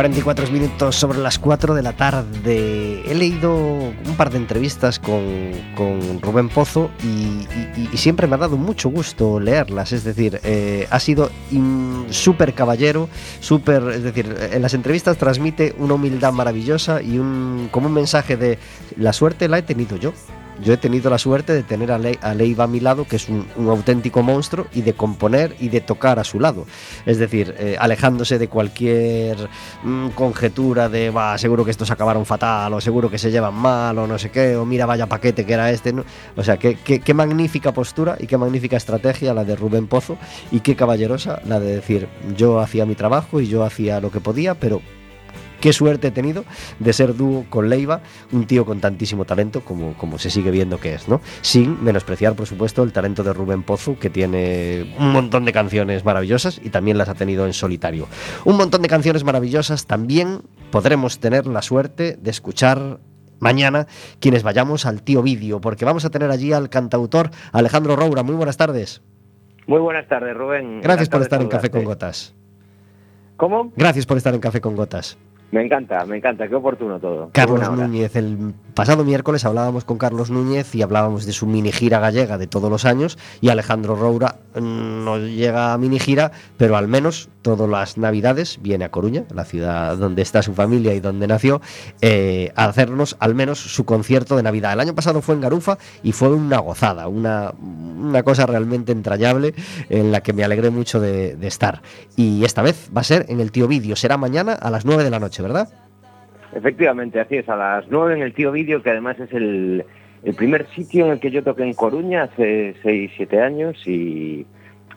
44 minutos sobre las 4 de la tarde. He leído un par de entrevistas con, con Rubén Pozo y, siempre me ha dado mucho gusto leerlas. Es decir, eh, ha sido súper caballero, súper. Es decir, en las entrevistas transmite una humildad maravillosa y un, como un mensaje de la suerte la he tenido yo. Yo he tenido la suerte de tener a, Le- a Leiva a mi lado, que es un, auténtico monstruo, y de componer y de tocar a su lado. Es decir, eh, alejándose de cualquier mm, conjetura de, va, seguro que estos acabaron fatal, o seguro que se llevan mal, o no sé qué, o mira, vaya paquete que era este. O sea, qué- qué magnífica postura y qué magnífica estrategia la de Rubén Pozo, y qué caballerosa la de decir, yo hacía mi trabajo y yo hacía lo que podía, pero qué suerte he tenido de ser dúo con Leiva, un tío con tantísimo talento como, como se sigue viendo que es, ¿no? Sin menospreciar, por supuesto, el talento de Rubén Pozo, que tiene un montón de canciones maravillosas y también las ha tenido en solitario. Un montón de canciones maravillosas también podremos tener la suerte de escuchar mañana quienes vayamos al tío vídeo, porque vamos a tener allí al cantautor Alejandro Roura. Muy buenas tardes. Muy buenas tardes, Rubén. Gracias por estar en Café con. Gotas. ¿Cómo? Gracias por estar en Café con Gotas. Me encanta, me encanta, qué oportuno todo. Carlos. Núñez, el pasado miércoles hablábamos con Carlos Núñez y hablábamos de su mini gira gallega de todos los años y Alejandro Roura mm, no llega a mini gira, pero al menos todas las navidades viene a Coruña, la ciudad donde está su familia y donde nació, eh, a hacernos al menos su concierto de Navidad. El año pasado fue en Garufa y fue una gozada, una, una cosa realmente entrañable en la que me alegré mucho de, estar. Y esta vez va a ser en el Tío Vídeo, será mañana a las 9 de la noche, ¿verdad? Efectivamente, así es, a las 9 en el Tío Vídeo, que además es el, el primer sitio en el que yo toqué en Coruña hace 6, 7 años y,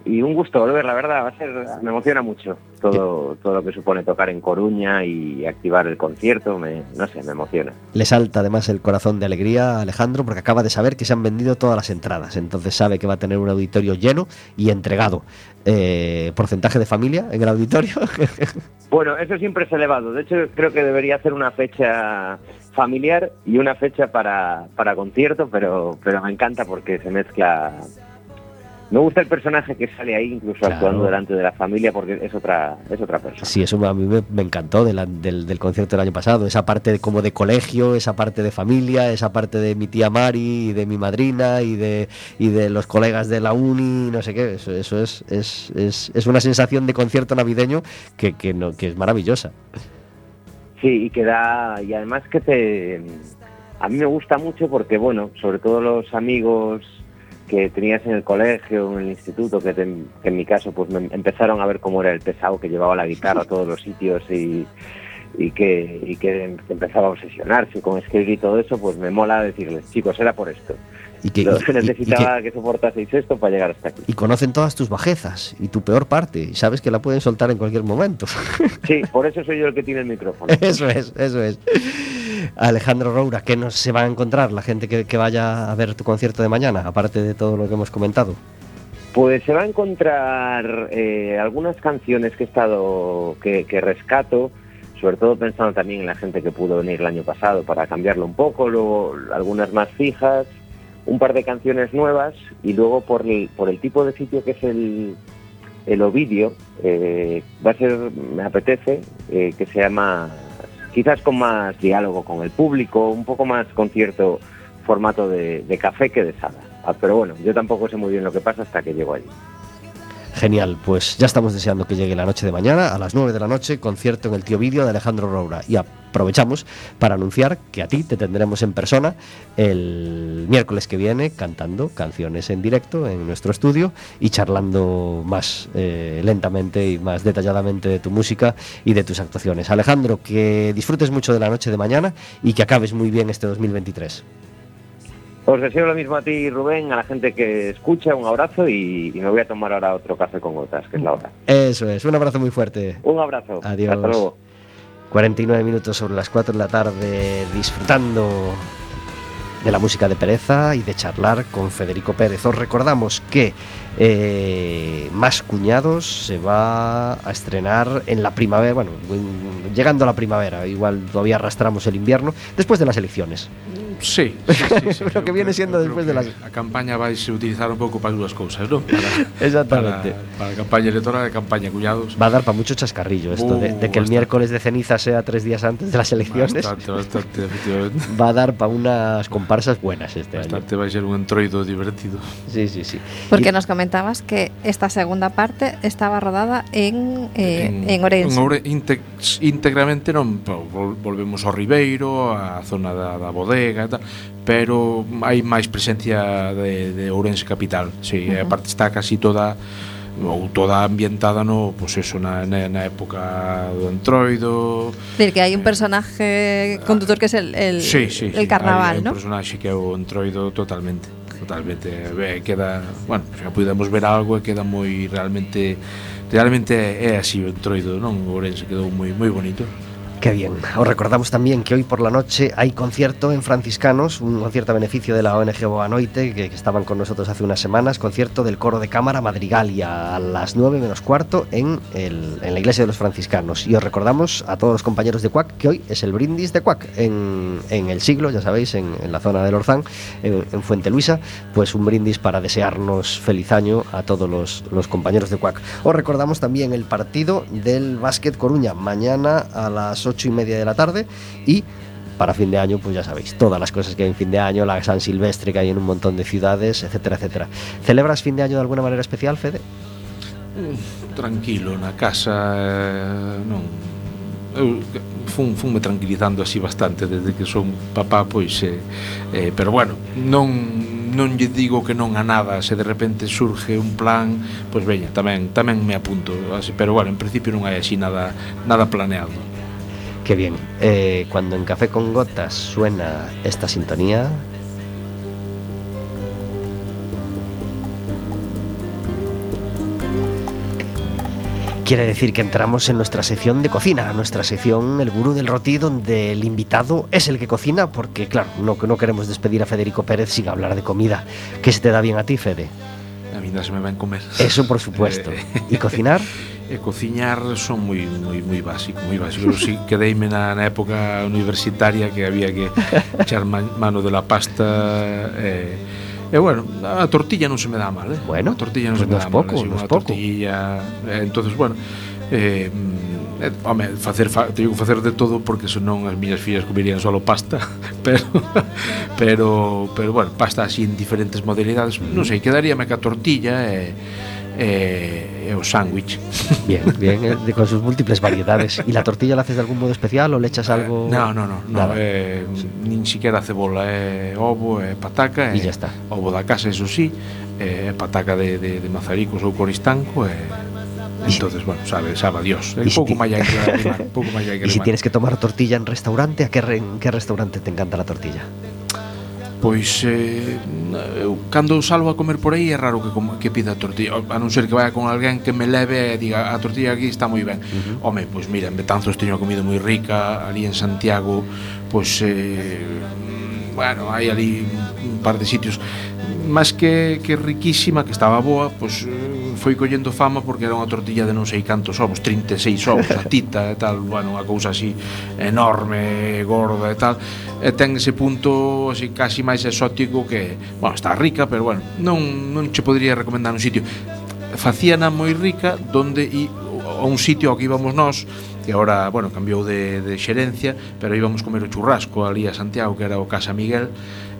y un gusto volver, la verdad, va a ser, me emociona mucho todo, todo lo que supone tocar en Coruña y activar el concierto, me, no sé, me emociona. Le salta además el corazón de alegría a Alejandro porque acaba de saber que se han vendido todas las entradas. Entonces sabe que va a tener un auditorio lleno y entregado. Eh, ¿Porcentaje de familia en el auditorio? Bueno, eso siempre es elevado. De hecho, creo que debería hacer una fecha familiar y una fecha para, para concierto, pero, pero me encanta porque se mezcla. Me gusta el personaje que sale ahí, incluso Claro. actuando delante de la familia, porque es otra, es otra persona. sí, eso a mí me, me encantó de la- del, del concierto del año pasado. Esa parte de, como de colegio, esa parte de familia, esa parte de mi tía Mari, y de mi madrina y de, y de los colegas de la uni, no sé qué. Eso, eso es, es, es, es una sensación de concierto navideño que, que, no, que es maravillosa. Sí, y que da, y además que te, a mí me gusta mucho porque, bueno, sobre todo los amigos que tenías en el colegio, en el instituto, que, te- que en mi caso, pues me empezaron a ver cómo era el pesado que llevaba la guitarra a todos los sitios y, y que, y que empezaba a obsesionarse con escribir y todo eso, pues me mola decirles, chicos, era por esto. Y que, y- y que- necesitaba que soportaseis esto para llegar hasta aquí. y conocen todas tus bajezas y tu peor parte y sabes que la pueden soltar en cualquier momento. Sí, por eso soy yo el que tiene el micrófono. eso es, eso es. Alejandro Roura, ¿qué nos se va a encontrar la gente que, vaya a ver tu concierto de mañana, aparte de todo lo que hemos comentado? Pues se va a encontrar eh, algunas canciones que he estado, que, rescato, sobre todo pensando también en la gente que pudo venir el año pasado para cambiarlo un poco, luego algunas más fijas, un par de canciones nuevas y luego por el, por el tipo de sitio que es el, el Ovidio, eh, va a ser, me apetece, eh, que sea más, quizás con más diálogo con el público, un poco más con cierto formato de, café que de sala. Ah, pero bueno, yo tampoco sé muy bien lo que pasa hasta que llego allí. Genial, pues ya estamos deseando que llegue la noche de mañana, a las 9 de la noche, concierto en el Tío Vídeo de Alejandro Roura. Y aprovechamos para anunciar que a ti te tendremos en persona el miércoles que viene cantando canciones en directo en nuestro estudio y charlando más eh, lentamente y más detalladamente de tu música y de tus actuaciones. Alejandro, que disfrutes mucho de la noche de mañana y que acabes muy bien este 2023. Os deseo lo mismo a ti, Rubén, a la gente que escucha, un abrazo y, y me voy a tomar ahora otro café con gotas, que es la hora. Eso es, un abrazo muy fuerte. Un abrazo. Adiós. Hasta luego. 49 minutos sobre las 4 de la tarde disfrutando de la música de Pereza y de charlar con Federico Pérez. Os recordamos que eh, Más Cuñados se va a estrenar en la primavera, bueno, en- llegando a la primavera, igual todavía arrastramos el invierno, después de las elecciones. Sí, sí, sí, sí. Lo que viene siendo creo de que A campaña vai se utilizar un pouco para as dúas cousas, non? Para, Exactamente. Para, para campaña electoral e campaña cuñados. Va a dar para mucho chascarrillo esto de, Uh, de que el bastante. miércoles de ceniza sea tres días antes de las elecciones. Bastante, bastante, efectivamente. Va a dar para unas comparsas buenas este año. Bastante vai ser un entroido divertido. Sí, sí, sí. Porque Y- nos comentabas que esta segunda parte estaba rodada en, eh, en, Ourense. En Oure, inte, íntegramente non volvemos ao Ribeiro, á zona da, da bodega Mostarda, pero hai máis presencia de, de Ourense capital. Si, sí, uh -huh. a parte está casi toda ou toda ambientada no, pues eso, na, na, na época do Entroido. Decir, que hai un personaje condutor que é el, el, sí, sí, el sí. carnaval, hai, ¿no? Hai un personaxe que é o Entroido totalmente. Totalmente, eh, queda, bueno, xa podemos ver algo e queda moi realmente realmente é así o Entroido, non? O Ourense quedou moi moi bonito. Qué bien. Os recordamos también que hoy por la noche hay concierto en Franciscanos, un concierto a beneficio de la ONG Boanoite, que, que estaban con nosotros hace unas semanas, concierto del coro de cámara Madrigalia a las 9 menos cuarto en, la iglesia de los franciscanos. Y os recordamos a todos los compañeros de CUAC que hoy es el brindis de CUAC en, el siglo, ya sabéis, en, la zona del Orzán, en, en Fuente Luisa, pues un brindis para desearnos feliz año a todos los, los compañeros de CUAC. Os recordamos también el partido del Básquet Coruña, mañana a las ocho y media de la tarde y para fin de año, pues ya sabéis, todas las cosas que hay en fin de año, la San Silvestre que hay en un montón de ciudades, etcétera, etcétera. ¿Celebras fin de año de alguna maneira especial, Fede? Mm, tranquilo, na casa, eh, non. Eu fun, funme tranquilizando así bastante desde que son papá, pois, eh, eh, pero bueno, non, non lle digo que non a nada, se de repente surge un plan, pois veña, tamén tamén me apunto, así, pero bueno, en principio non hai así nada nada planeado. Qué bien. Eh, cuando en Café con Gotas suena esta sintonía. Quiere decir que entramos en nuestra sección de cocina, nuestra sección El Gurú del Roti, donde el invitado es el que cocina, porque claro, no, no queremos despedir a Federico Pérez sin hablar de comida. ¿Qué se te da bien a ti, Fede? a mí se me ven comer Eso por supuesto. ¿Y cocinar? e cociñar son moi moi moi básico, moi básico. Eu si quedeime na, na época universitaria que había que echar man, mano de la pasta e, eh, e eh, bueno, a tortilla non se me dá mal, eh. Bueno, a tortilla non pues se me dá poco, mal, así, poco. tortilla, eh, entonces bueno, eh, mm, eh, home, facer fa, teño que facer de todo porque senón as miñas fillas comerían solo pasta, pero pero pero bueno, pasta así en diferentes modalidades, non sei, quedaríame ca tortilla e eh, e, e o sándwich. Bien, bien, eh, con sus múltiples variedades. ¿Y la tortilla la haces de algún modo especial o le echas algo? No, no, no, no Nada. eh, nin siquiera cebola, é ovo, é pataca, Y e ya está. Ovo da casa, eso sí, é pataca de, de, de mazaricos ou coristanco e entonces, bueno, sabe, sabe a Dios. Y Un si que que Y si tienes que tomar tortilla en restaurante, ¿a qué, re- en qué restaurante te encanta la tortilla? pois eh, eu cando salgo a comer por aí é raro que, como, que pida tortilla a non ser que vaya con alguén que me leve e diga a tortilla aquí está moi ben uh -huh. home, pois mira, en Betanzos teño comida moi rica ali en Santiago pois eh, bueno, hai ali un par de sitios máis que, que riquísima, que estaba boa, pois eh, foi collendo fama porque era unha tortilla de non sei cantos ovos, 36 ovos, a tita e tal, bueno, unha cousa así enorme, gorda e tal. E ten ese punto así casi máis exótico que, bueno, está rica, pero bueno, non non che podría recomendar un sitio. Facíana moi rica donde i a un sitio ao que íbamos nós que agora, bueno, cambiou de, de xerencia pero íbamos comer o churrasco ali a Santiago que era o Casa Miguel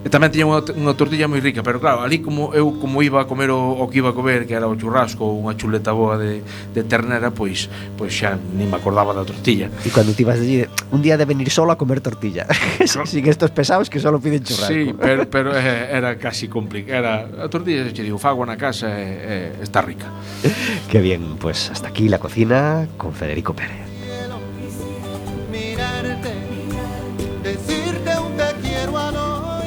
E tamén tiña unha, unha tortilla moi rica, pero claro, ali como eu como iba a comer o, o que iba a comer, que era o churrasco ou unha chuleta boa de, de ternera, pois pois xa nin me acordaba da tortilla. E cando ti vas allí, un día de venir solo a comer tortilla. Sin estos pesados que solo piden churrasco. Sí, pero, pero eh, era casi complicado. Era a tortilla, xe digo, fago na casa, eh, eh, está rica. Qué bien, pues hasta aquí la cocina con Federico Pérez.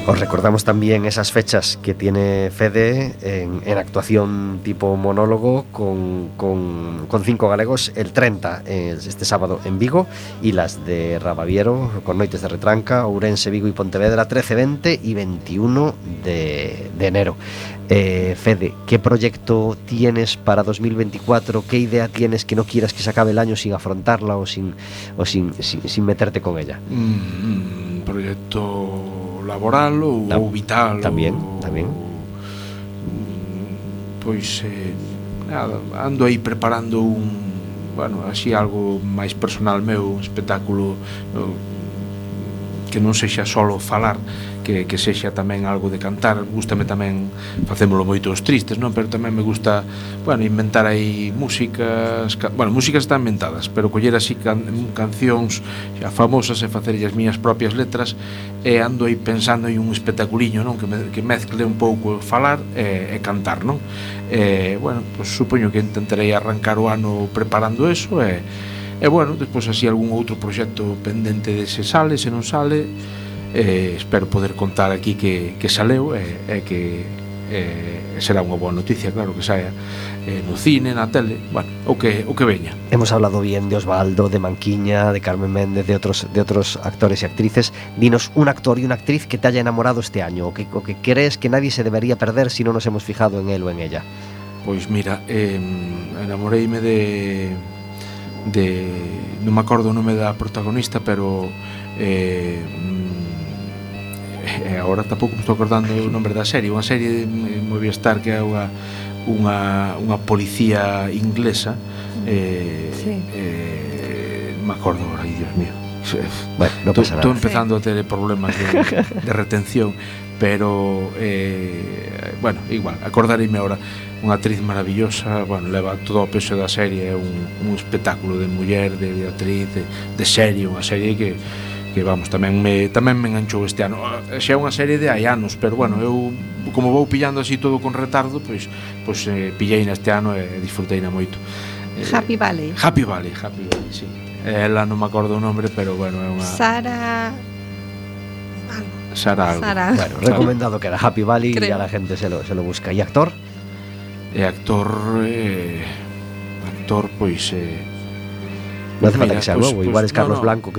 Os recordamos también esas fechas que tiene Fede en, actuación tipo monólogo con, cinco galegos, el 30 es este sábado en Vigo y las de Rabaviero con Noites de Retranca, Ourense, Vigo y Pontevedra 13, 20 y 21 de, enero. Eh, Fede, ¿qué proyecto tienes para 2024? ¿Qué idea tienes que no quieras que se acabe el año sin afrontarla o sin, o sin, sin, meterte con ella? Mm, proyecto laboral ou, Tam, ou vital tamén, ou, tamén pois eh, nada, ando aí preparando un bueno, así algo máis personal meu un espectáculo no, que non sexa solo falar que, que sexa tamén algo de cantar. Gustame tamén facémolo moito os tristes non? Pero tamén me gusta bueno, inventar aí músicas ca... bueno, músicas están inventadas pero coller así can, cancións xa famosas e facer as miñas propias letras e ando aí pensando en un espectaculiño non? Que, me, que mezcle un pouco falar e, e cantar non? E, bueno, pues, supoño que intentarei arrancar o ano preparando eso e, e bueno, despois así algún outro proxecto pendente de se sale, se non sale eh, espero poder contar aquí que, que saleu e eh, eh, que eh, será unha boa noticia, claro, que saia eh, no cine, na tele, bueno, o que o que veña. Hemos hablado bien de Osvaldo, de Manquiña, de Carmen Méndez, de outros de outros actores e actrices. Dinos un actor e unha actriz que te haya enamorado este año, o que o que crees que nadie se debería perder si non nos hemos fijado en él ou en ella. Pois mira, eh, enamoreime de de non me acordo o nome da protagonista, pero eh, e agora tampouco me estou acordando o nome da serie, unha serie de Movistar que é unha unha, unha policía inglesa mm. eh, sí. eh, me acordo, ai dios mío bueno, no pasa nada. Estou empezando sí. a ter problemas de, de retención pero eh, bueno, igual, acordareime ahora unha actriz maravillosa, bueno, leva todo o peso da serie, é un, un espectáculo de muller, de, de actriz, de, de serie, unha serie que que vamos, tamén me tamén me enganchou este ano. Eh, xa é unha serie de hai anos, pero bueno, eu como vou pillando así todo con retardo, pois pois eh, pillei neste ano e disfrutei na moito. Eh, Happy Valley. Happy Valley, Happy Valley, sí. Ela non me acordo o nome, pero bueno, é unha Sara Sara algo. Sara. Bueno, recomendado que era Happy Valley Creo. y a la gente se lo, se lo busca. ¿Y actor? E actor eh, actor pois eh, No hace falta que sea nuevo, pues, igual es Carlos no, no. Blanco